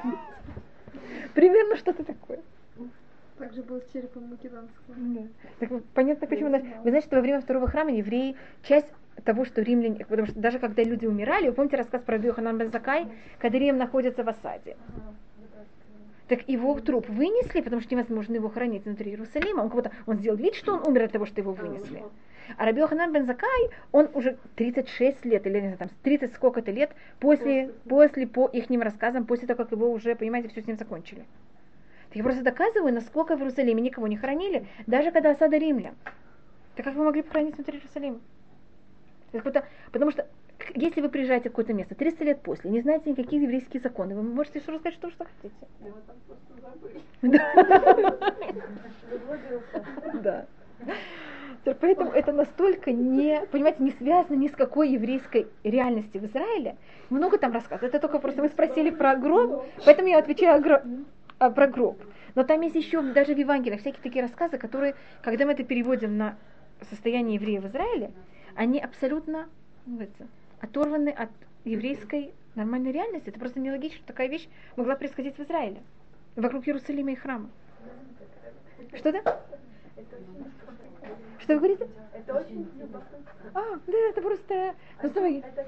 S1: Примерно что-то такое.
S4: Также был с черепом Македонского.
S1: Да. Так понятно, почему. нас- Вы знаете, что во время второго храма евреи, часть того, что римляне, потому что даже когда люди умирали, вы помните рассказ про Йоханан бен Закай, когда Рим находится в осаде. Так его труп вынесли, потому что невозможно его хранить внутри Иерусалима. Он как будто он сделал вид, что он умер от того, что его вынесли. А Раби Йоханан бен Закай, он уже 36 лет, или не знаю, там, 30 сколько-то лет после, после по их рассказам, после того, как его уже, понимаете, все с ним закончили. Так я просто доказываю, насколько в Иерусалиме никого не хоронили, даже когда осада римлян. Так как вы могли похоронить внутри Иерусалима? Потому что если вы приезжаете в какое-то место 300 лет после, не знаете никакие еврейские законы, вы можете что рассказать, что, что хотите. Да. *laughs* Поэтому это настолько не, понимаете, не связано ни с какой еврейской реальности в Израиле. Много там рассказов. Это только просто вы спросили про гроб, поэтому я отвечаю о гро- а, про гроб. Но там есть еще даже в Евангелиях всякие такие рассказы, которые, когда мы это переводим на состояние евреев в Израиле, они абсолютно ну, это, оторваны от еврейской нормальной реальности. Это просто нелогично, что такая вещь могла происходить в Израиле, вокруг Иерусалима и храма. Что-то? Что вы говорите?
S3: Это очень любопытно.
S1: А, да, это просто... Ну, смотри,
S3: Это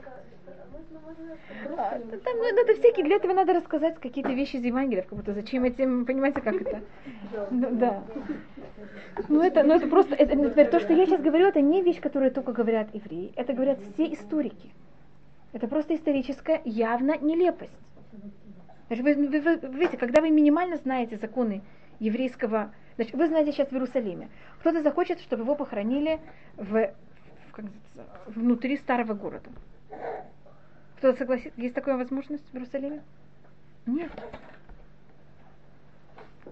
S1: а, там, ну, это всякие, для этого надо рассказать какие-то вещи из Евангелия, как будто зачем этим, понимаете, как это? Ну, да. Ну это, ну это просто, это, например, то, что я сейчас говорю, это не вещь, которую только говорят евреи, это говорят все историки. Это просто историческая явно нелепость. Значит, вы, вы- вы- видите, когда вы минимально знаете законы еврейского, значит, вы знаете сейчас в Иерусалиме, кто-то захочет, чтобы его похоронили в, в- как внутри старого города. Кто-то согласится, есть такая возможность в Иерусалиме? Нет.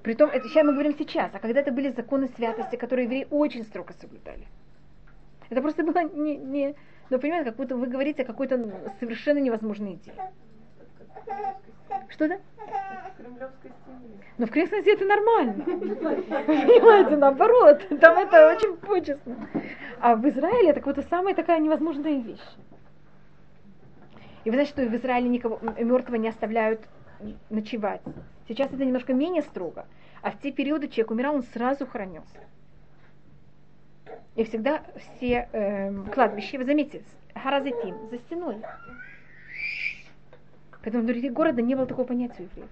S1: Притом, это сейчас мы говорим сейчас, а когда это были законы святости, которые евреи очень строго соблюдали. Это просто было не, не ну, понимаете, как будто вы говорите о какой-то совершенно невозможной идее. Что да?
S2: В кремлевской стене.
S1: Но это нормально. Понимаете, наоборот, там это очень почестно. А в Израиле это какая-то самая такая невозможная вещь. И вы знаете, что в Израиле никого мертвого не оставляют ночевать. Сейчас это немножко менее строго. А в те периоды человек умирал, он сразу хоронился. И всегда все эм, кладбища, вы заметите, харазетим, за стеной. Поэтому внутри города не было такого понятия у евреев.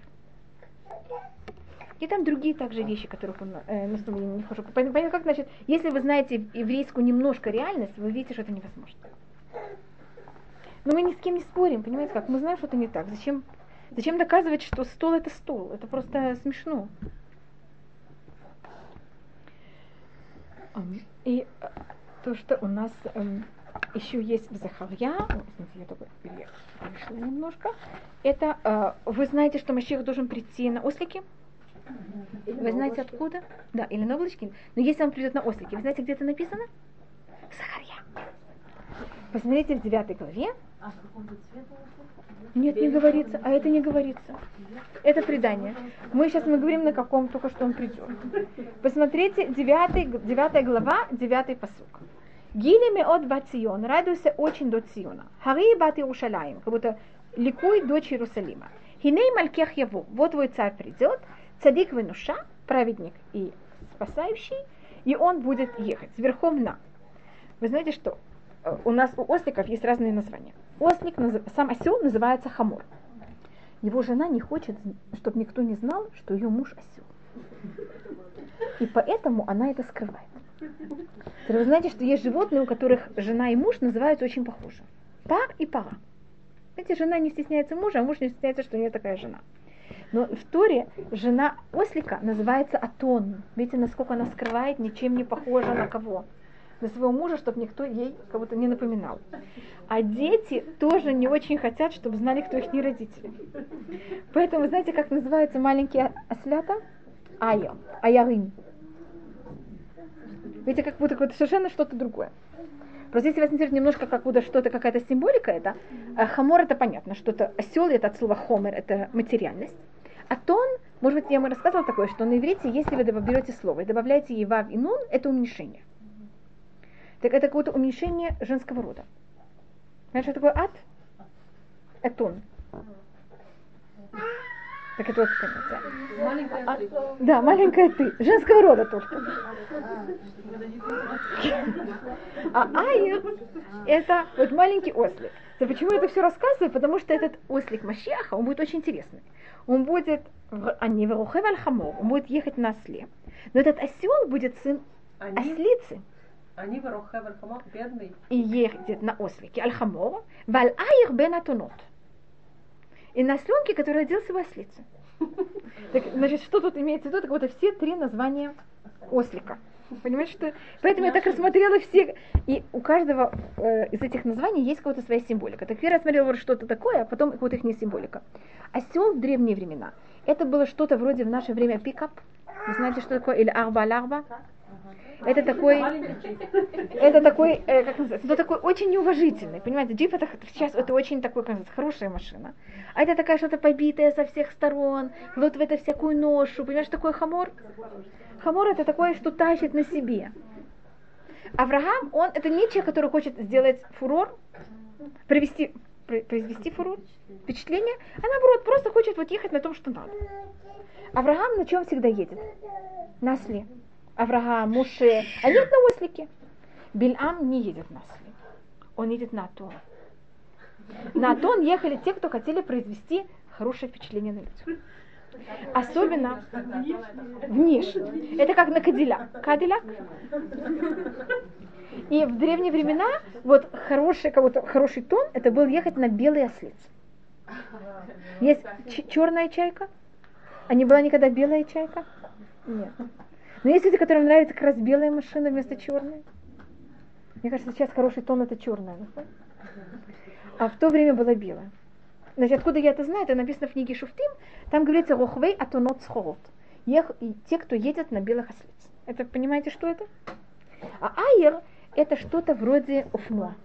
S1: И там другие также вещи, которых он э, на основе не вхожу. Понятно, как значит, если вы знаете еврейскую немножко реальность, вы видите, что это невозможно. Но мы ни с кем не спорим, понимаете как? Мы знаем, что это не так. Зачем, зачем доказывать, что стол это стол? Это просто смешно. И э, то, что у нас эм, еще есть в Захарья, извините, я только пере- перешла немножко, это э, вы знаете, что Машех должен прийти на ослике? Вы знаете откуда? Да, или на облачке. Но если он придет на ослике, вы знаете, где это написано? Сахарья. Посмотрите в девятой главе.
S5: А
S1: Нет, не говорится, а это не говорится. Это предание. Мы сейчас мы говорим на каком только что он придет. Посмотрите, 9, 9 глава, 9 посук. Гили меот бат Цион, радуйся очень до Циона. Хари бат Иерушалаем, как будто ликуй дочь Иерусалима. Хиней малькех яву, вот твой царь придет, цадик венуша, праведник и спасающий, и он будет ехать верхом на. Вы знаете что? Э, У нас у осликов есть разные названия. Ослик, сам осел называется хамор. Его жена не хочет, чтобы никто не знал, что ее муж осел. И поэтому она это скрывает. Вы знаете, что есть животные, у которых жена и муж называются очень похожи. Пар и пара. Знаете, жена не стесняется мужа, а муж не стесняется, что у нее такая жена. Но в Торе жена ослика называется Атон. Видите, насколько она скрывает, ничем не похожа на кого? На своего мужа, чтобы никто ей кого-то не напоминал. А дети тоже не очень хотят, чтобы знали, кто их не родители. Поэтому, знаете, как называются маленькие ослята? Ая, аярин. Видите, как будто какое-то совершенно что-то другое. Просто если вас интересует немножко как будто что-то, какая-то символика это, э, хамор это понятно, что-то осел это от слова хомер, это материальность. А тон, может быть, я вам рассказывала такое, что на иврите, если вы берете слово и добавляете ева и нун, это уменьшение. Так это какое-то уменьшение женского рода. Знаешь, что такое ад? Этон. Так это вот понятие.
S5: Маленькая
S1: А-. Да, маленькая ты. Женского рода только. А айр это вот маленький ослик. То почему я это все рассказываю? Потому что этот ослик Машеха, он будет очень интересный. Он будет, в- а не в Рухев он будет ехать на осле. Но этот осел будет сын
S2: Они, Хамор, бедный.
S1: и едет на ослике аль-Хамор, валь айр бен атунот. И на осленке, который родился в ослице. *laughs* Так, значит, что тут имеется в виду? Так вот, все три названия ослика. Понимаете, что? Поэтому я так рассмотрела все. И у каждого э, из этих названий есть какая-то своя символика. Так я рассмотрела что-то такое, а потом вот их не символика. Осел в древние времена. Это было что-то вроде в наше время пикап. Вы знаете, что такое? Или ארבע על ארבע? Это такой, *laughs* это такой, э, как называется, это такой очень неуважительный, понимаете, джип это сейчас это очень такой, как называется, хорошая машина, а это такая что-то побитая со всех сторон, вот в это всякую ношу, понимаешь, такой хамор, хамор это такое, что тащит на себе. Авраам, он, это не человек, который хочет сделать фурор, привести, при- произвести фурор, впечатление, а наоборот, просто хочет вот ехать на том, что надо. Авраам на чем всегда едет? На осле. Авраам, Муше, они едут на ослике. Бильам не едет на осле. Он едет на Атон. На Атон ехали те, кто хотели произвести хорошее впечатление на людей. Особенно внешне. Это как на Кадиляк. Кадиляк. И в древние времена вот хороший, кого-то, хороший тон, это был ехать на белой ослице. Есть черная чайка, а не была никогда белая чайка? Нет. Но есть люди, которым нравится как раз белая машина вместо черной. Мне кажется, сейчас хороший тон это черная. А в то время была белая. Значит, откуда я это знаю? Это написано в книге Шуфтим. Там говорится «Рохвей атонот схорот». Ех, те, кто едет на белых ослиц. Это понимаете, что это? А айер это что-то вроде офно.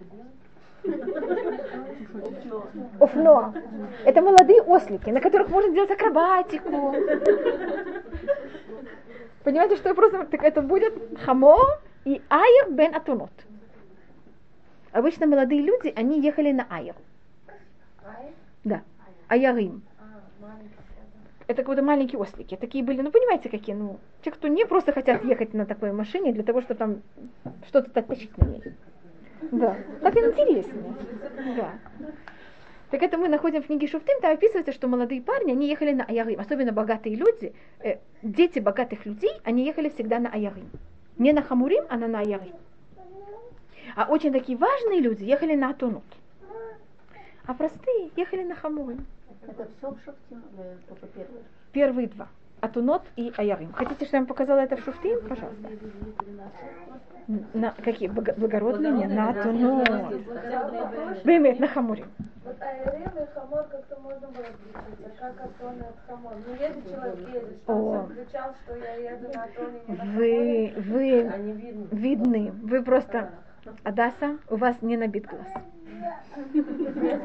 S1: Офно. Это молодые ослики, на которых можно делать акробатику. Понимаете, что я просто... Так это будет хамо и айер бен атунот. Обычно молодые люди, они ехали на айер. Да. Аярим. Это какие-то маленькие ослики. Такие были, ну понимаете, какие, ну, те, кто не просто хотят ехать на такой машине для того, чтобы там что-то так тащить на ней. Да. Так интереснее. Да. Так это мы находим в книге Шуфтим, там описывается, что молодые парни, они ехали на Аярим, особенно богатые люди, э, дети богатых людей, они ехали всегда на Аярим. Не на Хамурим, а на, Аярим. А очень такие важные люди ехали на Атунут. А простые ехали на Хамурим.
S5: Это все в шофте, или только первый?
S1: Первые два. Атунот и Аярим. Хотите, чтобы я вам показала это в Шуфтим? Пожалуйста. На какие? Благородные? Не, на Атунот. Бемет, на Хамурим.
S3: Айрим и Хамор как-то можно было отличить, а как Атон от Хамор? Ну, если человек едет, что
S1: О.
S3: он всё кричал, что я еду на Атоне, не на
S1: Вы, вы
S2: видны.
S1: видны, вы просто, Адаса, у вас не набит глаз.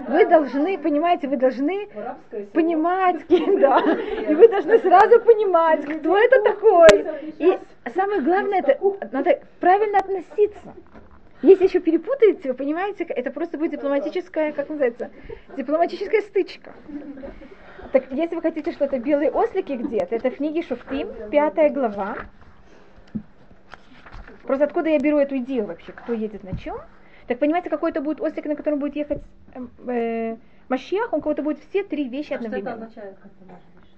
S1: Вы должны, понимаете, вы должны понимать, кем, *laughs* да, и вы должны сразу понимать, кто это такой. И самое главное, это надо правильно относиться. Если еще перепутаете, вы понимаете, это просто будет дипломатическая, как называется, дипломатическая стычка. Так, если вы хотите что-то белые ослики где-то, это в книге Шуфтим, пятая глава. Просто откуда я беру эту идею вообще, кто едет на чем? Так понимаете, какой это будет ослик, на котором будет ехать эм, э, Машьях, у кого-то будет все три вещи
S2: А что это
S1: одновременно.
S2: означает?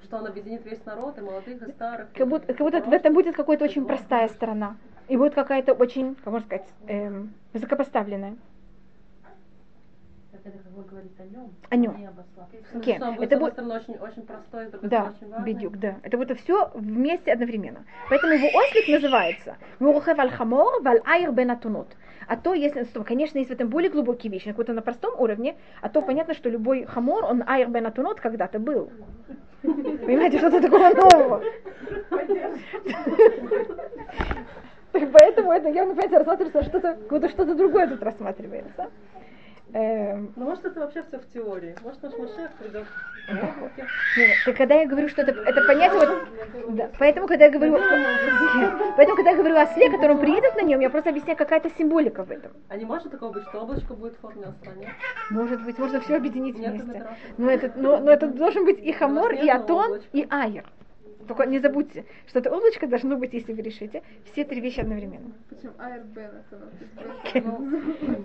S2: Что он объединит весь народ, и молодых, и старых?
S1: Как будто, как будто в этом будет какая-то очень простая сторона. И будет какая-то очень, как можно сказать, эм, высокопоставленная.
S5: Это как о нем?
S1: О нем.
S5: Не
S2: будет,
S1: это будет-
S2: очень, очень простой, с другой
S1: Да,
S2: очень важный.
S1: бедюк, да. Это будет все вместе одновременно. Поэтому его ослик называется רוכב על חמור ועל עיר בן אתונות. А то, если, конечно, есть в этом более глубокие вещи, на каком-то на простом уровне, а то понятно, что любой хамор, он עיר בן אתונות когда-то был. Понимаете, что-то такого нового. Поэтому это явно, понимаете, рассматривается что-то, как будто что-то другое тут рассматривается. Эм,
S2: Ну, может, это вообще все в теории. Может, наш Машиах придет.
S1: Нет, так когда я говорю, что это, это понятие, вот, да, поэтому, когда я говорю, поэтому, когда я говорю о осле, который приедет на нем, я просто объясняю, какая-то символика в этом.
S2: А не может такого быть, что облачко будет в форме осла, нет?
S1: Может быть, можно все объединить
S2: Нет,
S1: вместе. Но это, но, но это должен быть и хамор, и атон, и айр. Только не забудьте, что это облачко должно быть, если вы решите, все три вещи одновременно.
S4: Почему Айр Бен это *laughs*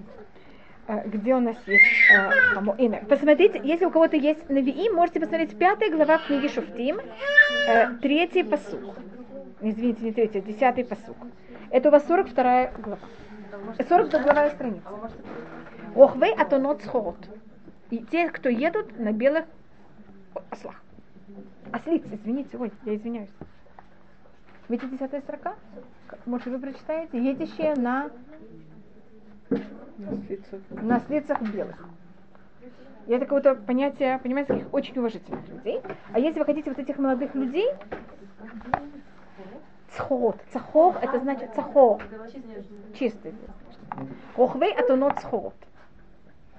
S1: А, Где у нас есть а, Ина. Посмотрите, если у кого-то есть Навии, можете посмотреть пятая глава в книге Шуфтим, э, третий посук. Извините, не третий, а десятый посук. Это у вас 42 глава. Э, 42 глава страница.
S2: А
S1: Охвей атонот схорот. И те, кто едут на белых ослах. Ослиц, извините, ой, я извиняюсь. Видите десятая строка? Может, вы прочитаете? Едущие на на слицах белых. И это какое-то понятие, понимаете, таких очень уважительных людей. А если вы хотите вот этих молодых людей, цхот, цахор, это значит цахор, чистый. Рохвей атонот цхот.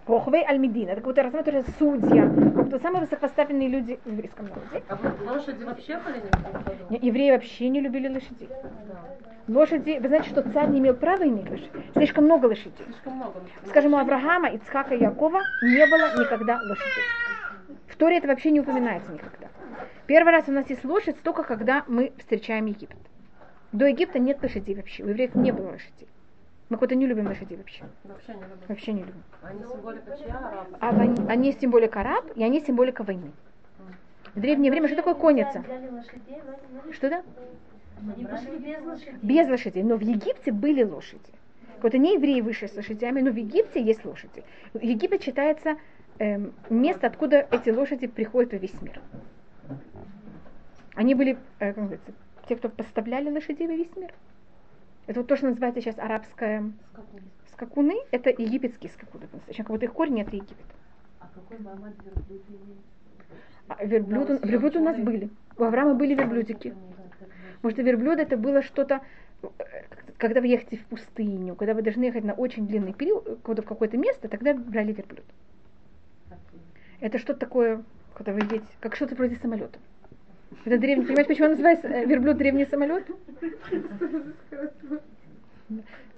S1: Рохвей альмедин, это как будто рассматривается судья, как будто самые высокопоставленные люди в еврейском народе.
S2: А вы лошади вообще были не
S1: Евреи вообще не любили лошадей. Лошади, вы знаете, что царь не имел права иметь лошадей? Слишком много лошадей.
S2: Слишком много.
S1: Скажем, у Авраама, Ицхака и Якова не было никогда лошадей. В Торе это вообще не упоминается никогда. Первый раз у нас есть лошадь только когда мы встречаем Египет. До Египта нет лошадей вообще. У евреев не было лошадей. Мы куда-то не любим лошадей вообще.
S2: Вообще не люблю.
S1: Вообще не любим.
S2: Они символика чья? Араб.
S1: А они, они символика араб, и они символика войны. В древнее время что такое конница?
S3: Они-
S1: Что да?
S3: Они без лошадей.
S1: Без лошадей. Но в Египте были лошади. Вот не евреи вышли с лошадями, но в Египте есть лошади. Египет считается эм, место, откуда эти лошади приходят во весь мир. Они были, э, как называется, те, кто поставляли лошадей во весь мир. Это вот то, что называется сейчас арабская скакуны, это египетские скакуны. Как будто их корень это Египет.
S5: А какой мамад верблюд?
S1: А верблюд, у- верблюд у нас были. У Авраама были верблюдики. Может, верблюд это было что-то, когда вы ехаете в пустыню, когда вы должны ехать на очень длинный период, куда в какое-то место, тогда брали верблюд. Это что-то такое, когда вы едете, как что-то вроде самолета. Это древний, понимаете, почему он называется э, верблюд древний самолет?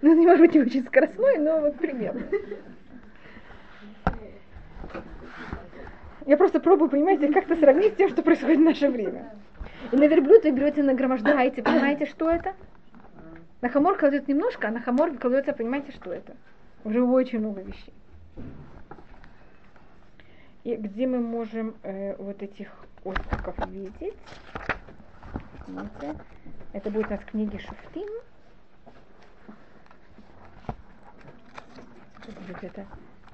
S1: Ну, не может быть не очень скоростной, но вот примерно. Я просто пробую, понимаете, как-то сравнить с тем, что происходит в наше время. И на верблюд вы берете, нагромождаете, понимаете, что это? На хамор кладет немножко, а на хамор кладется, понимаете, что это? Уже очень много вещей. И где мы можем э, вот этих осликов видеть? Смотрите. Это будет у нас в книге Шофтим. Это будет где-то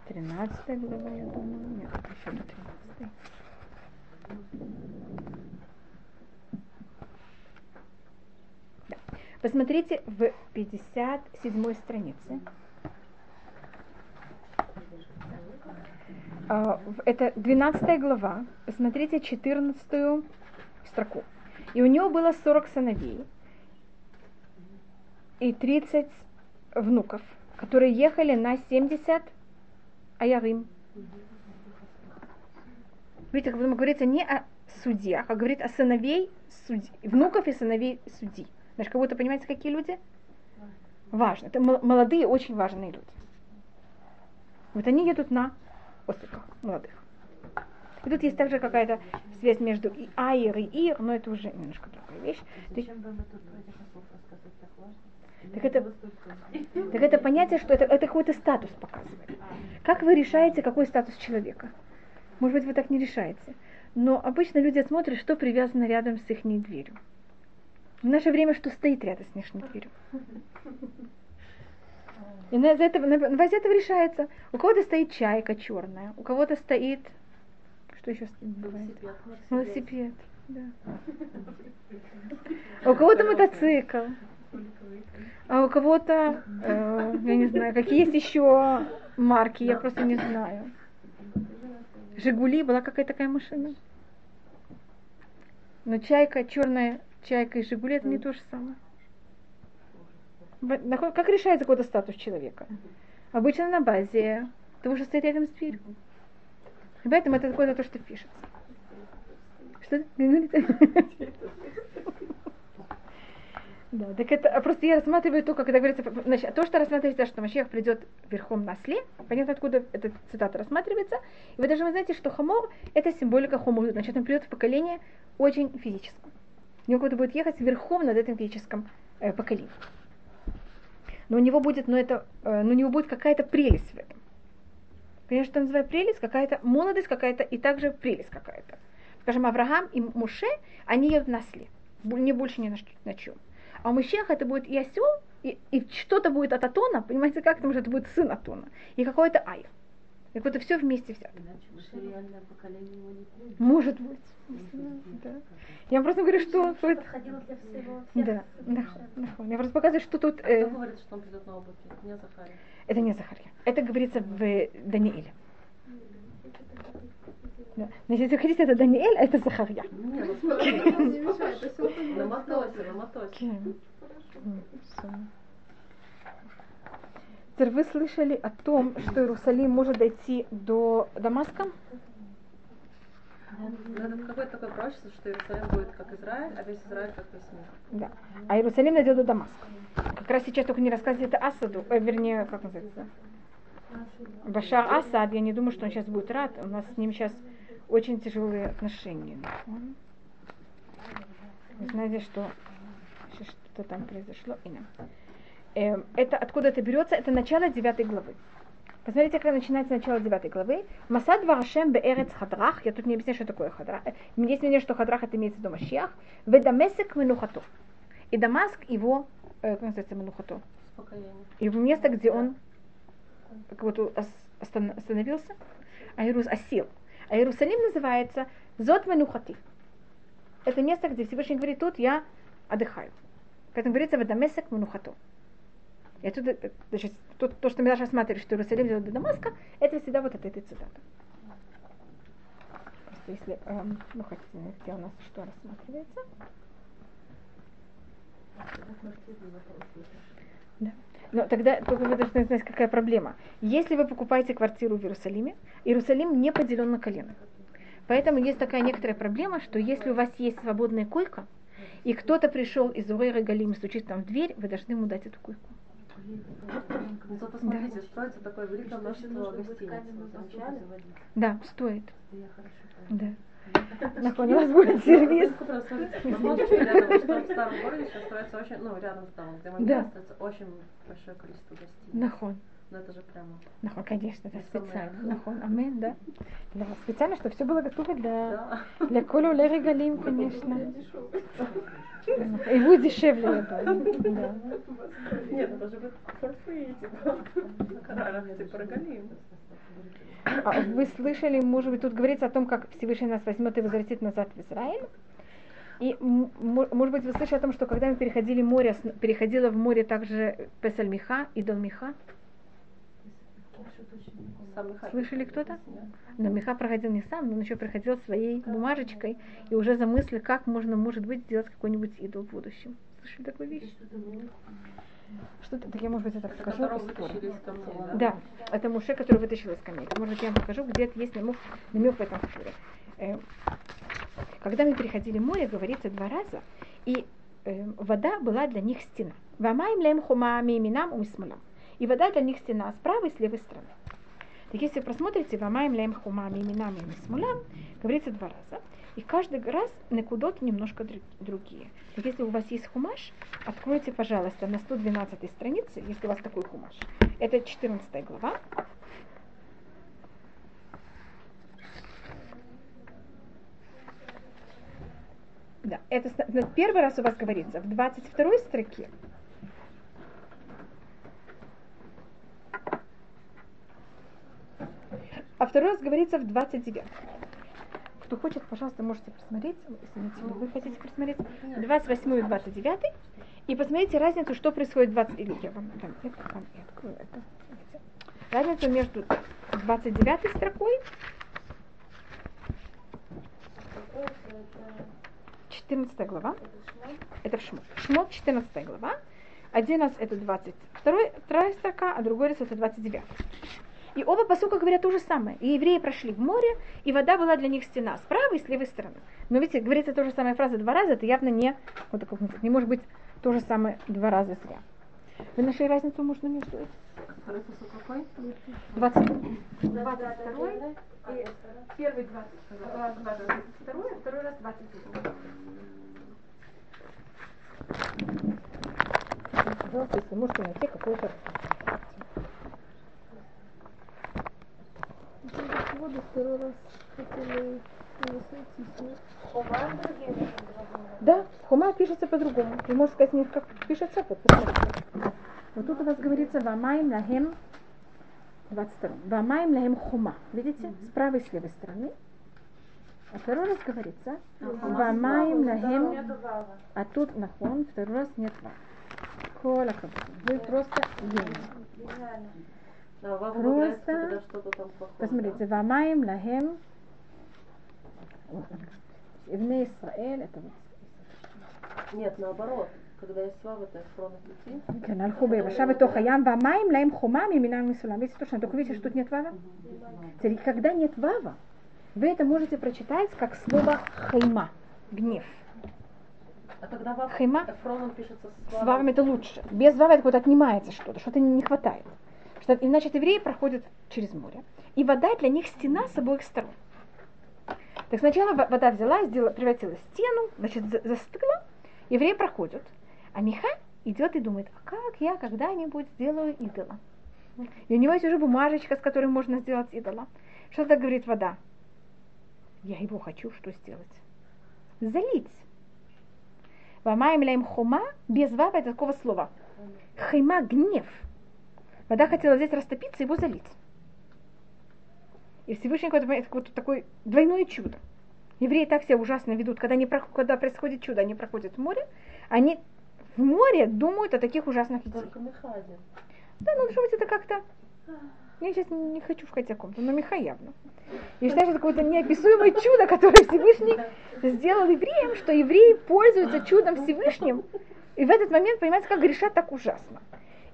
S1: 13 глава, я думаю. Нет, это еще до 13. Да. Посмотрите в 57 странице. А, Это 12 глава. Посмотрите 14 строку. И у него было 40 сыновей и 30 внуков, которые ехали на 70 аярим. Видите, как говорится не о судьях, а говорит о сыновей судей, внуков и сыновей судей. Значит, как будто понимаете, какие люди? Важно. Это мол- молодые, очень важные люди. Вот они едут на осликах молодых. И тут есть также какая-то связь между и Айр и Ир, но это уже немножко другая вещь. То есть-
S5: так
S1: это- *laughs* Так это понятие, что это, это какой-то статус показывает. Как вы решаете, какой статус человека? Может быть, вы так не решаете. Но обычно люди смотрят, что привязано рядом с их дверью. В наше время что стоит рядом с их дверью. И на это, на, на базе этого решается. У кого-то стоит чайка черная, у кого-то стоит... Что еще стоит, бывает? Велосипед. Да. А у кого-то мотоцикл. А у кого-то, э, я не знаю, какие есть еще марки, я просто не знаю. Жигули, была какая-то такая машина. Но чайка, черная чайка и Жигули это не то же самое. Как решается какой-то статус человека? Обычно на базе того, что стоит рядом с дверью. И поэтому это какое-то то, что пишется. Что? Да, так это а просто я рассматриваю то, это говорится, значит, то, что рассматривается, что Машех придет верхом на осле, понятно, откуда эта цитата рассматривается. И вы даже вы знаете, что хамор это символика хомор, значит, он придет в поколение очень физическом. У него кто-то будет ехать верхом над этим физическим э, поколением. Но у него будет, но это, э, но у него будет какая-то прелесть в этом. Конечно, что я называю прелесть, какая-то молодость какая-то и также прелесть какая-то. Скажем, Авраам и Муше, они осле, бу- не больше ни на, на чем. А у Мещеха это будет и осел, и, и что-то будет от Атона, понимаете, как потому что это будет сын Атона, и какой-то Айр. И вот это все вместе взято. Может быть. Да. Я просто говорю, что... что это- Да, да, да. Я просто показываю, что тут...
S5: Кто
S1: э,
S5: говорит, что он придет на облаке? Не Захария.
S1: Это не Захарья. Это говорится в Данииле. Да. Значит, если вы хотите, это Даниэль, а это Захарья.
S5: Ну.
S1: Теперь вы слышали о том, что Иерусалим может дойти до Дамаска?
S5: Ну, Это какое-то такое пророчество, что Иерусалим будет как Израиль, а весь Израиль как весь мир.
S1: Да. А Иерусалим дойдет до Дамаска. Как раз сейчас только не рассказывает Асаду, э, вернее, как называется? Башар Асад, я не думаю, что он сейчас будет рад. У нас с ним сейчас очень тяжелые отношения. Вы знаете, что что-то там произошло. И. Эм, это откуда это берется? Это начало 9 главы. Посмотрите, как начинается начало 9 главы. Масад варашем беэрец хадрах. Я тут не объясняю, что такое хадрах. Э, Есть мнение, что хадрах это имеется в виду Машиах. Ведамесек менухато. И Дамаск его, э, как называется.
S5: Успокоение.
S1: Его место, где он как вот ос- остан- остановился, а Иерус осел. А Иерусалим называется Зот Менухати. Это место, где Всевышний говорит, тут я отдыхаю. Поэтому говорится Вадамесек Менухато. И отсюда, э, значит, то, то, что мы даже рассматривали, что Иерусалим идет до Дамаска, это всегда вот от этой цитаты. Просто если, эм, ну хотите, где у нас что рассматривается. Да. Но тогда только вы должны знать, какая проблема. Если вы покупаете квартиру в Иерусалиме, Иерусалим не поделен на колено. Поэтому есть такая некоторая проблема, что если у вас есть свободная койка, и кто-то пришел из Урейра Галим и стучит там в дверь, вы должны ему дать эту койку.
S5: Зато смотрите, строится такое великое множество гостиниц.
S1: Да, стоит.
S5: Я хорошо
S1: Да. *laughs* Нахон, у вас будет сервис. *laughs*
S5: В старом городе сейчас строится очень, ну, рядом с домом, где мы
S1: Да.
S5: да. очень большое количество гостиниц.
S1: Нахон.
S5: Ну, это же прямо...
S1: Нахон, конечно, это специально. Нахон, амен, да. Для вас специально, чтобы все было готово для,
S5: Да.
S1: для Колю Лери Галим, конечно. И будет дешевле, думаю. Да.
S2: Нет, это же будет форфрee, типа. Рогалим.
S1: А Вы слышали, может быть, тут говорится о том, как Всевышний нас возьмет и возвратит назад в Израиль. И, может быть, вы слышали о том, что когда мы переходили море, переходила в море также Песаль Миха и Дол Миха. Слышали кто-то? Но Миха проходил не сам, но он еще приходил своей бумажечкой и уже замыслил, как можно, может быть, сделать какой-нибудь идол в будущем. Слышали такую вещь? Что-то, так я, может быть, это покажу.
S5: камней, да?
S1: Да, это Муше, который вытащил из камней. Может быть, я вам покажу, где это есть намек, намек в этом суре. Э, Когда мы переходили море, говорится два раза, и э, вода была для них стена. Вамаем лем хума миминам умисмулам. И вода для них стена с правой и с левой стороны. Так если вы просмотрите Вамаем лем хума миминам умисмулам, говорится два раза. И каждый раз накудот немножко друг- другие. Так если у вас есть хумаш, откройте, пожалуйста, на 112 странице, если у вас такой хумаш. Это 14 глава. Да, это первый раз у вас говорится в 22 строке. А второй раз говорится в 29. Кто хочет, пожалуйста, можете посмотреть, не вы хотите посмотреть, 28 и 29. И посмотрите разницу, что происходит в 20... Или я вам там вам и открою это. Разницу между 29 строкой, 14 глава, это в Шмот. Шмот, 14 глава. Один раз это 22 вторая строка, а другой раз это 29. И оба посука говорят то же самое. И евреи прошли в море, и вода была для них стена с правой и с левой стороны. Но видите, говорится та же самая фраза два раза, это явно не, вот такой, не может быть то же самое два раза зря. Вы нашли разницу можно между этим?
S5: Второй посыл какой?
S1: 20, 22 и первый 20, раз 22, а второй раз 22. Пожалуйста, если можете найти какой-то
S4: Воду второй раз хотели не?
S1: Да, хума пишется по-другому. Вы можете сказать мне, как пишется, вот посмотрите. Вот тут у нас говорится вамаем лахем 22. Вамаем лахем хума. Видите? С правой и с левой стороны. А второй раз говорится вамаем лахем, а тут нахон, второй раз нет ва. Кола Вы просто гений.
S5: Да, вам
S1: Просто-
S5: нравится, когда что-то там плохое.
S1: Посмотрите, вамаем лахем Ивне Исраэль, это вот
S5: да? Нет, наоборот. Когда есть вав, это хронов детей.
S1: כן, הלכו ביבשה בתוך הים, והמים להם חומה מימינם ומסולם. Видите, точно, только видите, что тут нет вава? Теперь, когда нет вава, вы это можете прочитать как слово хайма, гнев.
S5: А когда вав
S1: Хайма?
S5: Эфроном пишется с
S1: С вавом это лучше. Без вава это вот отнимается что-то, что-то не хватает. Что, значит, евреи проходят через море. И вода для них стена с обоих сторон. Так сначала во- вода взяла, сделала, превратилась в стену, значит, за- застыла, евреи проходят. А Миха идет и думает, а как я когда-нибудь сделаю идола? И у него есть уже бумажечка, с которой можно сделать идола. Что тогда говорит вода? Я его хочу что сделать? Залить. Вамаем ляем хома, без это такого слова. Хайма – гнев. Вода хотела здесь растопиться и его залить. И Всевышний какой-то вот такое двойное чудо. Евреи так себя ужасно ведут, когда, прох- когда происходит чудо, они проходят в море, они в море думают о таких ужасных.
S5: Только Михаил.
S1: Да, ну должно быть это как-то... Я сейчас не хочу сказать о ком-то, но Миха явно. И считаю, что это какое-то неописуемое чудо, которое Всевышний сделал евреям, что евреи пользуются чудом Всевышним. И в этот момент, понимаете, как грешат так ужасно.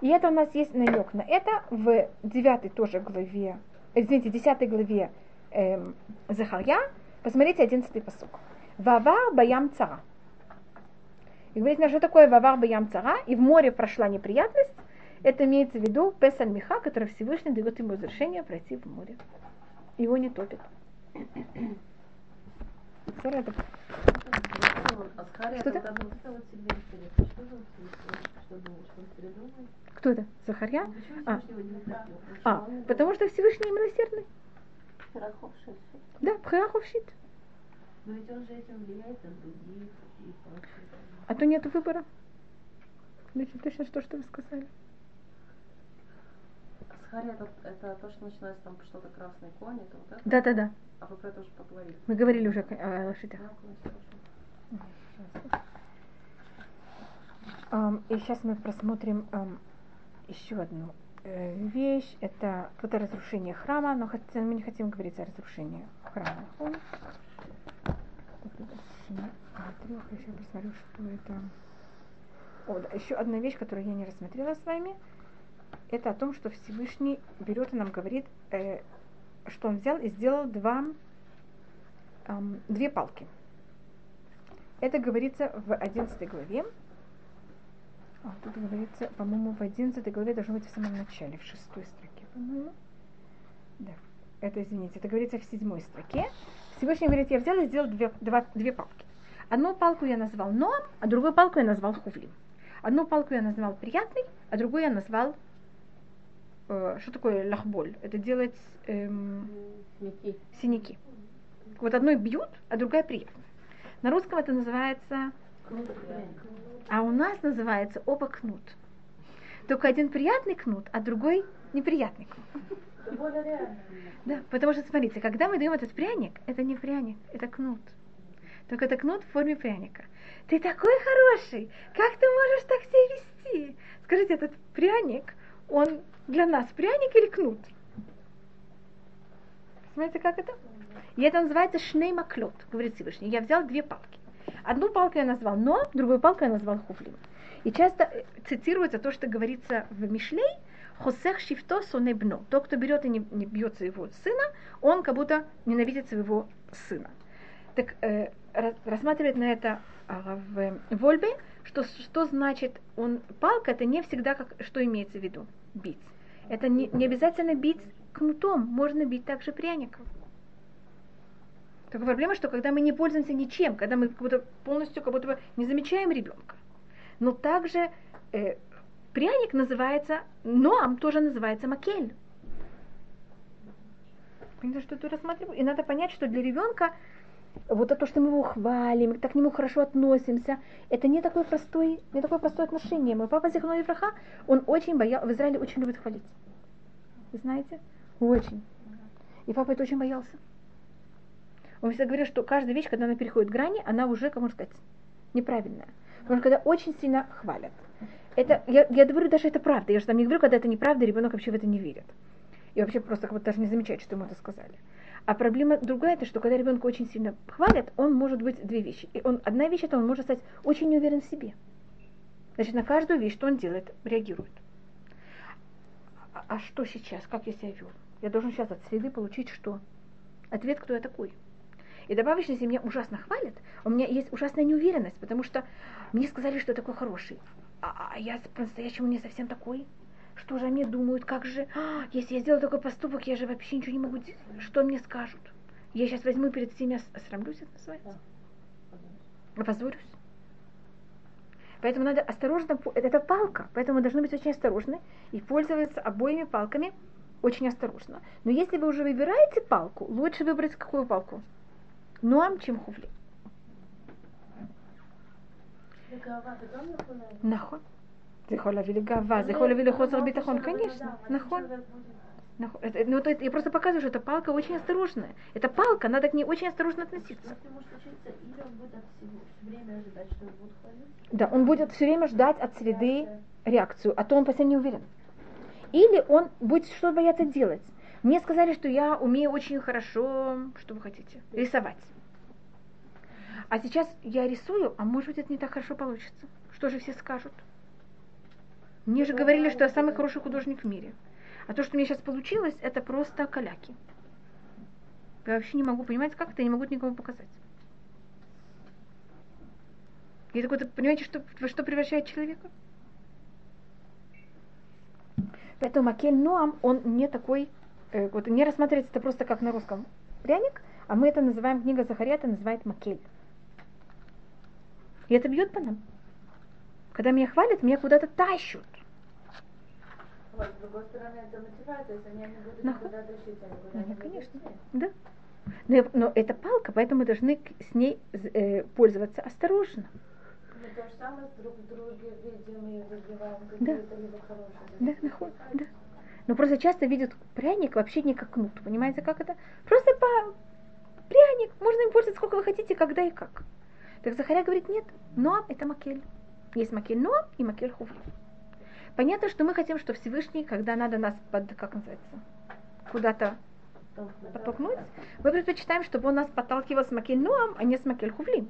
S1: И это у нас есть намек на это в 9 тоже главе, э, извините, 10 главе эм, Захарья. Посмотрите 11 посок. Вавар баям цара. И говорит, что такое вавар баям цара? И в море прошла неприятность. Это имеется в виду Песаль Миха, который Всевышний дает ему разрешение пройти в море. Его не топит.
S5: Асхария,
S1: Что
S5: это
S1: Кто это? Захарья?
S5: Ну, почему
S1: А. А, потому что Всевышний милосердный. Да, пхеаховщит.
S5: Но ведь он же этим влияет на других и прочее.
S1: А то нет выбора. Значит, точно то, что вы сказали.
S5: Асхария это, это то, что начинается там что-то красный конь, это вот это?
S1: Да-да-да.
S5: А вы про это уже поговорили.
S1: Мы говорили уже о лошадях.
S5: Да.
S1: Ам, и сейчас мы просмотрим еще одну, э, э, вещь, это, это разрушение храма, но хотя мы не хотим говорить о разрушении храма. Он, трех, еще посмотрю, что это. О, да, еще одна вещь, которую я не рассмотрела с вами, это о том, что Всевышний берет и нам говорит, э, что он взял и сделал два, эм, две палки. Это говорится в 11 главе. А, тут говорится, по-моему, в 11 главе должно быть в самом начале, в шестой строке, по-моему. Да, это, извините, это говорится в седьмой строке. Всевышний говорит, я взял и сделал две, два, две палки. Одну палку я назвал Ноам, а другую палку я назвал Хувлим. Одну палку я назвал приятный, а другую я назвал... Э, что такое лахболь? Это делать эм, синяки. синяки. Вот одной бьют, а другая приятная. На русском это называется... А у нас называется оба кнут. Только один приятный кнут, а другой неприятный кнут. Да, потому что, смотрите, когда мы даем этот пряник, это не пряник, это кнут. Только это кнут в форме пряника. Ты такой хороший, как ты можешь так себя вести? Скажите, этот пряник, он для нас пряник или кнут? Смотрите, как это? И это называется шнеймаклот, говорит Всевышний. Я взял две палки. Одну палку я назвал но, другую палку я назвал хуфлим. И часто э, цитируется то, что говорится в Мишлей, Хосех шифто сонебно. Тот, кто берет и не, не бьет своего сына, он как будто ненавидит своего сына. Так э, рассматривает на это а, в Вольбе, что, что значит он палка, это не всегда как, что имеется в виду, бить. Это не, не обязательно бить кнутом, можно бить также пряником. Только проблема, что когда мы не пользуемся ничем, когда мы как будто полностью как будто бы не замечаем ребенка. Но также э, пряник называется, ноам тоже называется макель. Понимаете, что тут рассматриваю? И надо понять, что для ребенка вот то, что мы его хвалим, так к нему хорошо относимся, это не такое простое, не такое простое отношение. Мой папа Зихной Ефраха, он очень боялся, в Израиле очень любит хвалить. Вы знаете? Очень. И папа это очень боялся. Он всегда говорил, что каждая вещь, когда она переходит грани, она уже, как можно сказать, неправильная. Потому что когда очень сильно хвалят. Это, я, я говорю, даже это правда. Я же там не говорю, когда это неправда, ребенок вообще в это не верит. И вообще просто как бы даже не замечает, что ему это сказали. А проблема другая, это что когда ребенка очень сильно хвалят, он может быть две вещи. И он, одна вещь, это он может стать очень неуверен в себе. Значит, на каждую вещь, что он делает, реагирует. А, а что сейчас? Как я себя вел? Я должен сейчас от среды получить что? Ответ, кто я такой. И добавочно, если меня ужасно хвалят, у меня есть ужасная неуверенность, потому что мне сказали, что я такой хороший. А, а я по-настоящему не совсем такой. Что же они думают, как же, а, если я сделаю такой поступок, я же вообще ничего не могу делать. Что мне скажут? Я сейчас возьму перед всеми, осрамлюсь, это называется? Опозорюсь. Поэтому надо осторожно, это палка, поэтому должны быть очень осторожны и пользоваться обоими палками очень осторожно. Но если вы уже выбираете палку, лучше выбрать какую палку? Нуам, чем хувли. נכון. זה יכול להביא לגאווה, זה יכול להביא לחוסר ביטחון, конечно, נכון. Ну, то я просто показываю, что эта палка очень осторожная. Это палка, надо к ней очень осторожно относиться. Да, он будет все время ждать от среды реакцию, а то он постоянно не уверен. Или он будет что-то бояться делать. Мне сказали, что я умею очень хорошо, что вы хотите, рисовать. А сейчас я рисую, а может быть это не так хорошо получится. Что же все скажут? Мне же говорили, что я самый хороший художник в мире. А то, что меня сейчас получилось, это просто каляки. Я вообще не могу понимать, как это, я не могу никому показать. И такой, понимаете, что, во что превращает человека? Поэтому Макель Ноам, он не такой, э, вот не рассматривается это просто как на русском пряник, а мы это называем, книга Захария это называет Макель. И это бьет по нам. Когда меня хвалят, меня куда-то тащут.
S3: Вот, с другой стороны, это мотивация, если они не будут Но... никуда тащить, они
S1: Нет, конечно. Да. Но, но это палка, поэтому мы должны с ней э, пользоваться осторожно.
S3: Мы то же самое друг в друге видим и выбиваем
S1: да.
S3: либо хорошее.
S1: Да, нахуй, да. Но просто часто видят пряник вообще не как кнут. Понимаете, как это? Просто по пряник. Можно им пользоваться сколько вы хотите, когда и как. Так Захаря говорит, нет, но это макель. Есть макель но и макель хувли. Понятно, что мы хотим, что Всевышний, когда надо нас под, как называется, куда-то подтолкнуть, мы предпочитаем, чтобы он нас подталкивал с Макель Нуам, а не с Макель Хувлим.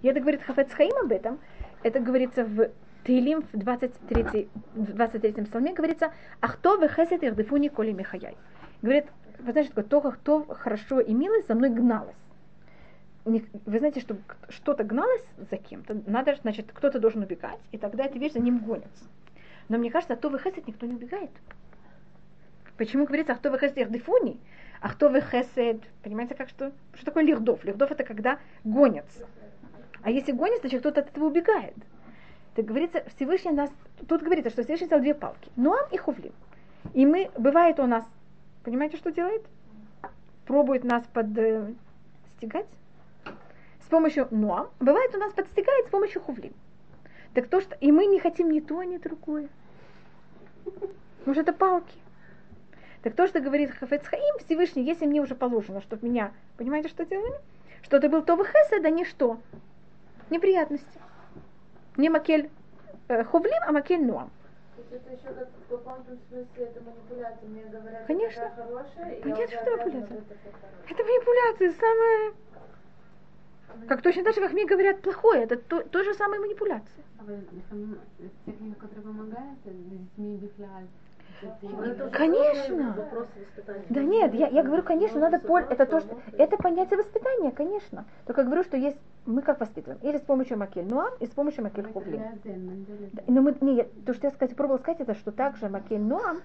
S1: И это говорит Хафет Хаим об этом. Это говорится в Тейлим в 23, в 23 псалме говорится «Ахто вехесет ирдефуни коли михаяй». Говорит, вы знаете, что такое, кто хорошо и милость за мной гналась. Вы знаете, что что-то гналось за кем-то, надо, значит, кто-то должен убегать, и тогда эта вещь за ним гонится. Но мне кажется, а то хесед никто не убегает. Почему говорится, а кто хесед ирдефуни? А кто вы хесед? Понимаете, как что? Что такое лихдов? Лихдов это когда гонятся. А если гонится, значит кто-то от этого убегает. Так говорится, Всевышний нас, тут говорится, что Всевышний взял две палки, Нуам и Хувлим. И мы, бывает у нас, понимаете, что делает? Пробует нас подстигать с помощью Нуам. Бывает у нас подстигает с помощью Хувлим. Так то, что и мы не хотим ни то, ни другое. Может, это палки. Так то, что говорит Хафец Хаим, Всевышний, если мне уже положено, чтобы меня, понимаете, что делали? Что это был то Хесед, да не что. Неприятности. Не макель э, хувлим, а макель нуам.
S3: Это еще как в каком-то смысле это манипуляция. Мне говорят,
S1: Конечно.
S3: это хорошая,
S1: Понятно, что это манипуляция.
S3: Это,
S1: это манипуляция, самая... Как точно так же, как мне говорят плохое, это то, то же самое манипуляция.
S5: А вы, техника, которая помогает с детьми
S1: Конечно. Да нет, я, я говорю, конечно, надо пол, это то, что это понятие воспитания, конечно. Только говорю, что есть мы как воспитываем, или с помощью макель нуам, и с помощью макель хувлин. Но мы, нет, то, что я сказать, пробовала сказать, это что также макель нуам,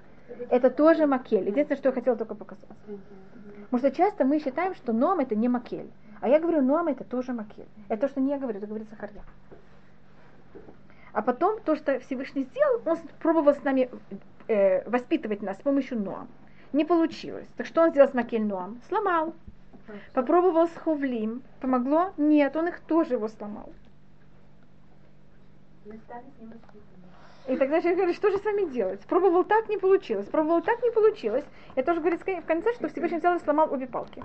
S1: это тоже макель. Единственное, что я хотела только показать. Потому что часто мы считаем, что ном это не макель. А я говорю, ном это тоже макель. Это то, что не я говорю, это говорит Захарья. А потом то, что Всевышний сделал, он пробовал с нами э, воспитывать нас с помощью Ноам. Не получилось. Так что он сделал с Макель Ноам? Сломал. Попробовал с Хувлим. Помогло? Нет, он их тоже его сломал. И тогда я говорю, что же с вами делать? Пробовал так, не получилось. Пробовал так, не получилось. Это тоже говорит в конце, что Всевышний взял и сломал обе палки.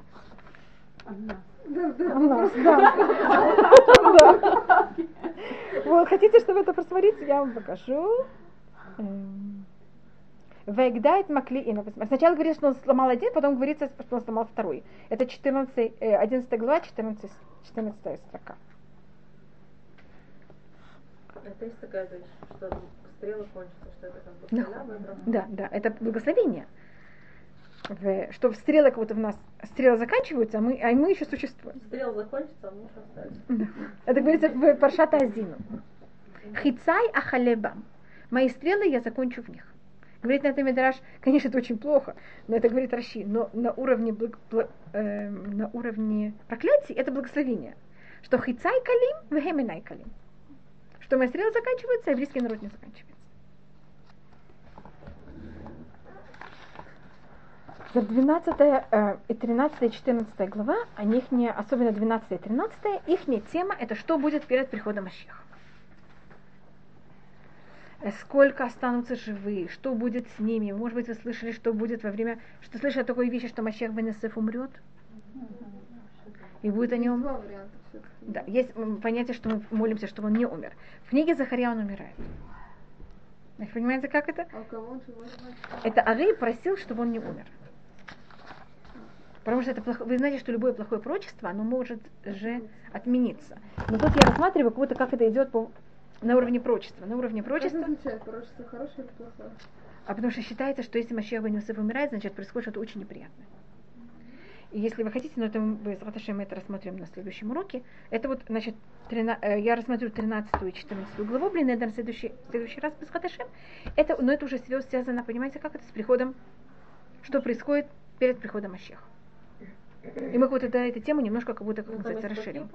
S5: Одна.
S1: Да, да. *laughs* да. Вот, хотите, чтобы это просмотреть, я вам покажу. Эм. Вегдает Макли Сначала говорится, что он сломал один, потом говорится, что он сломал второй. Это 14, 11 э, глава, 14, 14 строка.
S2: Это есть такая вещь, что стрелы кончатся, что это как
S1: бы да. да, да, это благословение. В, что стрелы как будто в нас стрелы заканчиваются, а мы, а мы еще существуем.
S2: Стрелы закончатся, а мы еще остались.
S1: Да. Это говорится в Паршата Азину. Хицай ахалебам. Мои стрелы я закончу в них. Говорит на это Медраж, конечно, это очень плохо, но это говорит Раши, но на уровне, благ, благ, э, на уровне проклятий это благословение. Что хицай калим, вехеминай калим. Что мои стрелы заканчиваются, а еврейский народ не заканчивается. За 12 э, и 13 и 14 глава, они их не, особенно 12 и 13, их тема это что будет перед приходом Машеха. Э, сколько останутся живые, что будет с ними. Может быть, вы слышали, что будет во время, что слышали о такой вещи, что Машех Бенесеф умрет? И будет о нем... Да, есть понятие, что мы молимся, чтобы он не умер. В книге Захария он умирает. Вы понимаете, как это?
S4: А
S1: это Арей просил, чтобы он не умер. Потому что это плохо... вы знаете, что любое плохое пророчество, оно может же отмениться. Но тут я рассматриваю, как будто как это идет по на уровне прочества. На уровне прочества.
S4: Что означает пророчество хорошее или плохое?
S1: А потому что считается, что если бен Йосеф умирает, значит происходит что-то очень неприятное. И если вы хотите, но это мы с Раташем это рассмотрим на следующем уроке. Это вот, значит, 13, э, я рассмотрю 13 и 14 главу, блин, это на следующий, следующий раз без Раташем. Это, но это уже связано, понимаете, как это с приходом, что происходит перед приходом Машеха. И мы вот это, эту тему немножко как будто, как ну, называется, расширим.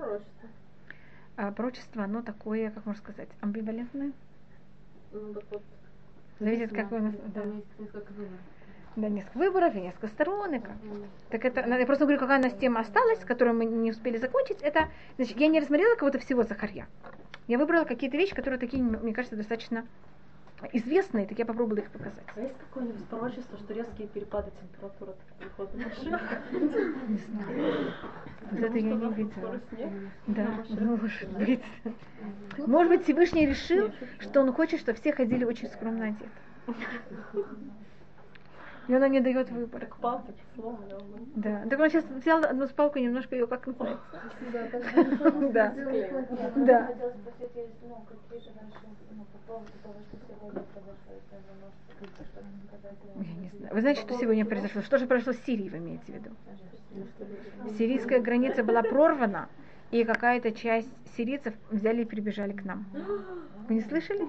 S1: А пророчество, оно такое, как можно сказать, амбивалентное.
S2: Ну, так вот.
S1: Зависит, как вы... Да. Да, несколько выборов и несколько сторон. И как. Так это, я просто говорю, какая у нас тема осталась, которую мы не успели закончить. Это, значит, я не рассмотрела кого-то всего Захарья. Я выбрала какие-то вещи, которые такие, мне кажется, достаточно известные, так я попробовала их показать.
S2: А есть какое-нибудь пророчество, что резкие перепады температуры приходят
S1: Не знаю. Вот это я не видела. Да, может быть. Может быть, Всевышний решил, что он хочет, чтобы все ходили очень скромно одеты. И он нам не дает выбора.
S2: Так палка сломана.
S1: Да. Так он сейчас взял одну спалку и немножко ее как называется. *laughs*
S4: Да,
S1: Да.
S4: Да.
S3: Ну, ну.
S1: Я не знаю. Вы знаете, что сегодня произошло? Что же произошло с Сирией, вы имеете в виду? Сирийская граница была прорвана, и какая-то часть сирийцев взяли и прибежали к нам. *gasps* *gasps* Вы не слышали?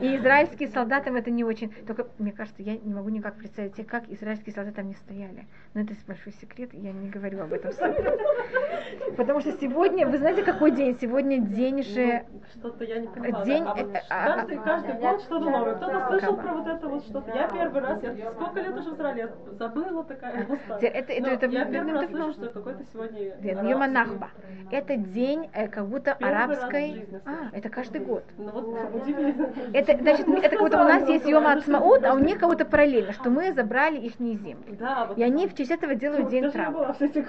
S1: И израильские солдаты это не очень... Только, мне кажется, я не могу никак представить себе, как израильские солдаты там не стояли. Но это большой секрет, я не говорю об этом. Потому что сегодня, вы знаете, какой день? Сегодня день же...
S2: Что-то я не понимаю.
S1: День.
S2: А
S1: а-
S2: каждый, каждый год что-то новое. Кто-то слышал про вот это вот что-то. Я первый раз, я сколько лет уже в Израиле, забыла такая.
S1: Это- это- это-
S2: я первый раз слышу, что какой-то сегодня
S1: Йома Нахба. Это день э, как будто арабской...
S2: жизни
S1: А, это каждый год.
S2: Ну вот.
S1: Это, значит, это как будто у нас есть Йома Ацмаут, а у них кого-то параллельно, что мы забрали их земли. И они в честь этого делают день
S2: этих-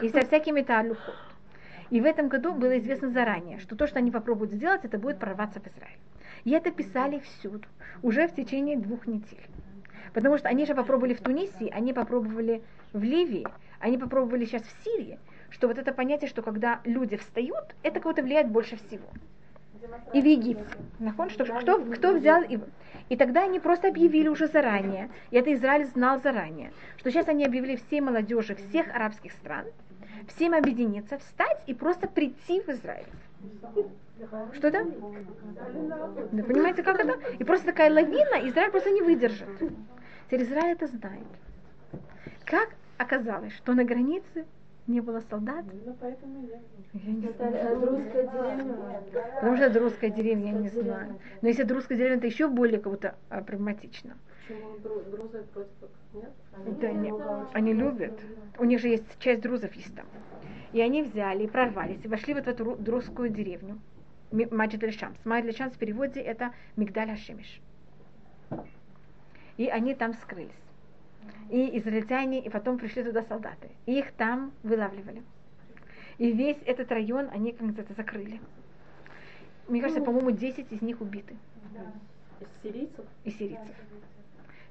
S1: И со всякими талюхот. И в этом году было известно заранее, что то, что они попробуют сделать, это будет прорваться в Израиль. И это писали всюду, уже в течение двух недель. Потому что они же попробовали в Тунисе, они попробовали в Ливии, они попробовали сейчас в Сирии, что вот это понятие, что когда люди встают, это кого-то влияет больше всего. И в Египте. Нахон, что кто, кто взял и, и тогда они просто объявили уже заранее, и это Израиль знал заранее, что сейчас они объявили всей молодежи всех арабских стран, всем объединиться, встать и просто прийти в Израиль. Что это? Да, понимаете, как это? И просто такая лавина, Израиль просто не выдержит. Теперь Израиль это знает. Как оказалось, что на границе не было солдат?
S2: Ну, поэтому я.
S1: Я не
S4: Это
S1: знаю.
S4: русская деревня.
S1: Потому что это русская деревня, я не знаю. Но если это русская деревня, это еще более как-то а, проблематично.
S2: Друзы против нет?
S1: Да, они, они любят. У них же есть часть друзов есть там. И они взяли и прорвались, и вошли вот в эту ру- друзскую деревню. Маджид Шамс. Маджид Шамс в переводе это Мигдаль Хашемиш. И они там скрылись. И израильтяне, и потом пришли туда солдаты. И их там вылавливали. И весь этот район они как это закрыли. Мне кажется, по-моему, 10 из них убиты.
S2: Из сирийцев?
S1: и сирийцев.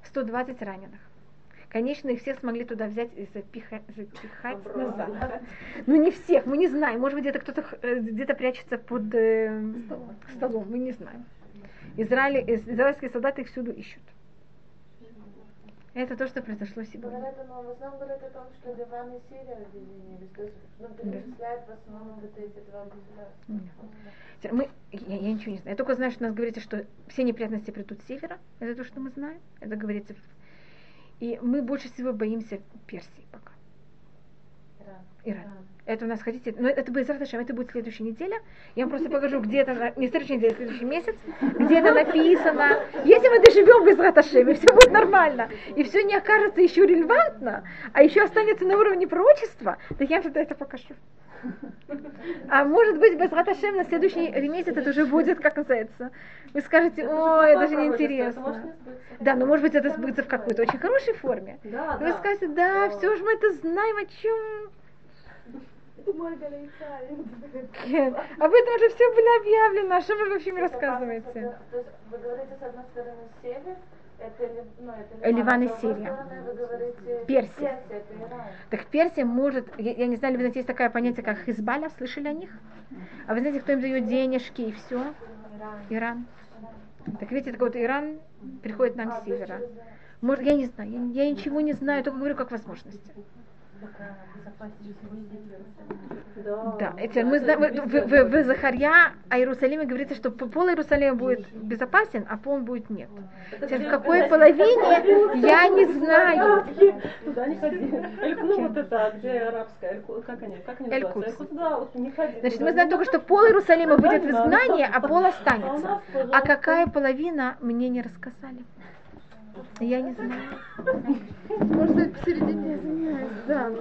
S1: 120 раненых. Конечно, их всех смогли туда взять и запиха- запихать назад. Ну не всех, мы не знаем. Может быть, где-то кто-то э, где-то прячется под э, столом, мы не знаем. Израиль, из- израильские солдаты их всюду ищут. Это то, что произошло сегодня.
S3: Говорят, но в основном говорят о том, что Ливан и Сирия объединились. То есть, ну, перечисляют в основном вот эти два государства.
S1: Мы, я, я ничего не знаю. Я только знаю, что у нас говорится, что все неприятности придут с севера. Это то, что мы знаем. Это говорится. И мы больше всего боимся Персии пока. Иран. Это у нас хотите, но это будет завтра, это будет следующая неделя. Я вам просто *laughs* покажу, где это, не следующая неделя, а следующий месяц, где это написано. Если мы доживем без Раташем, и все будет нормально, и все не окажется еще релевантно, а еще останется на уровне пророчества, то я вам тогда это покажу. А может быть, без Раташем на следующий месяц это уже будет, как называется. Вы скажете, ой, это же неинтересно. Да, но может быть это сбудется в какой-то очень хорошей форме.
S2: Да,
S1: Вы скажете, да, все же мы это знаем, о чем. Кен, Об этом уже все было объявлено, а что вы вообще мне рассказываете?
S3: Вы говорите, с одной стороны, север, это, ну, это
S1: Э, Ливан и
S3: а с другой
S1: Сирия.
S3: говорите,
S1: Персия.
S3: Иран.
S1: Так Персия может, я, я не знаю, вы знаете, есть такое понятие, как Хизбалля, слышали о них? А вы знаете, кто им дает денежки и все?
S3: Иран.
S1: Иран. Так видите, так вот Иран приходит нам с севера. Может, я не знаю, я, я ничего не знаю, только говорю как возможности. Да, это мы знаем, в, в, в- в Захарья о Иерусалиме говорится, что пол Иерусалима будет безопасен, а пол будет нет. Теперь в какой половине, я не знаю.
S2: Туда не ходи. Эль- Ну вот это, где арабская, как они, как они называются?
S1: Эль-Кудс.
S2: Эль-Кудс, Да, вот не ходи.
S1: Значит, мы знаем только, что пол Иерусалима выйдет в
S2: Да,
S1: изгнание,
S2: да.
S1: а пол останется.
S2: А
S1: А какая половина, мне не рассказали. Я не знаю.
S4: Может, это посередине? Я извиняюсь, да.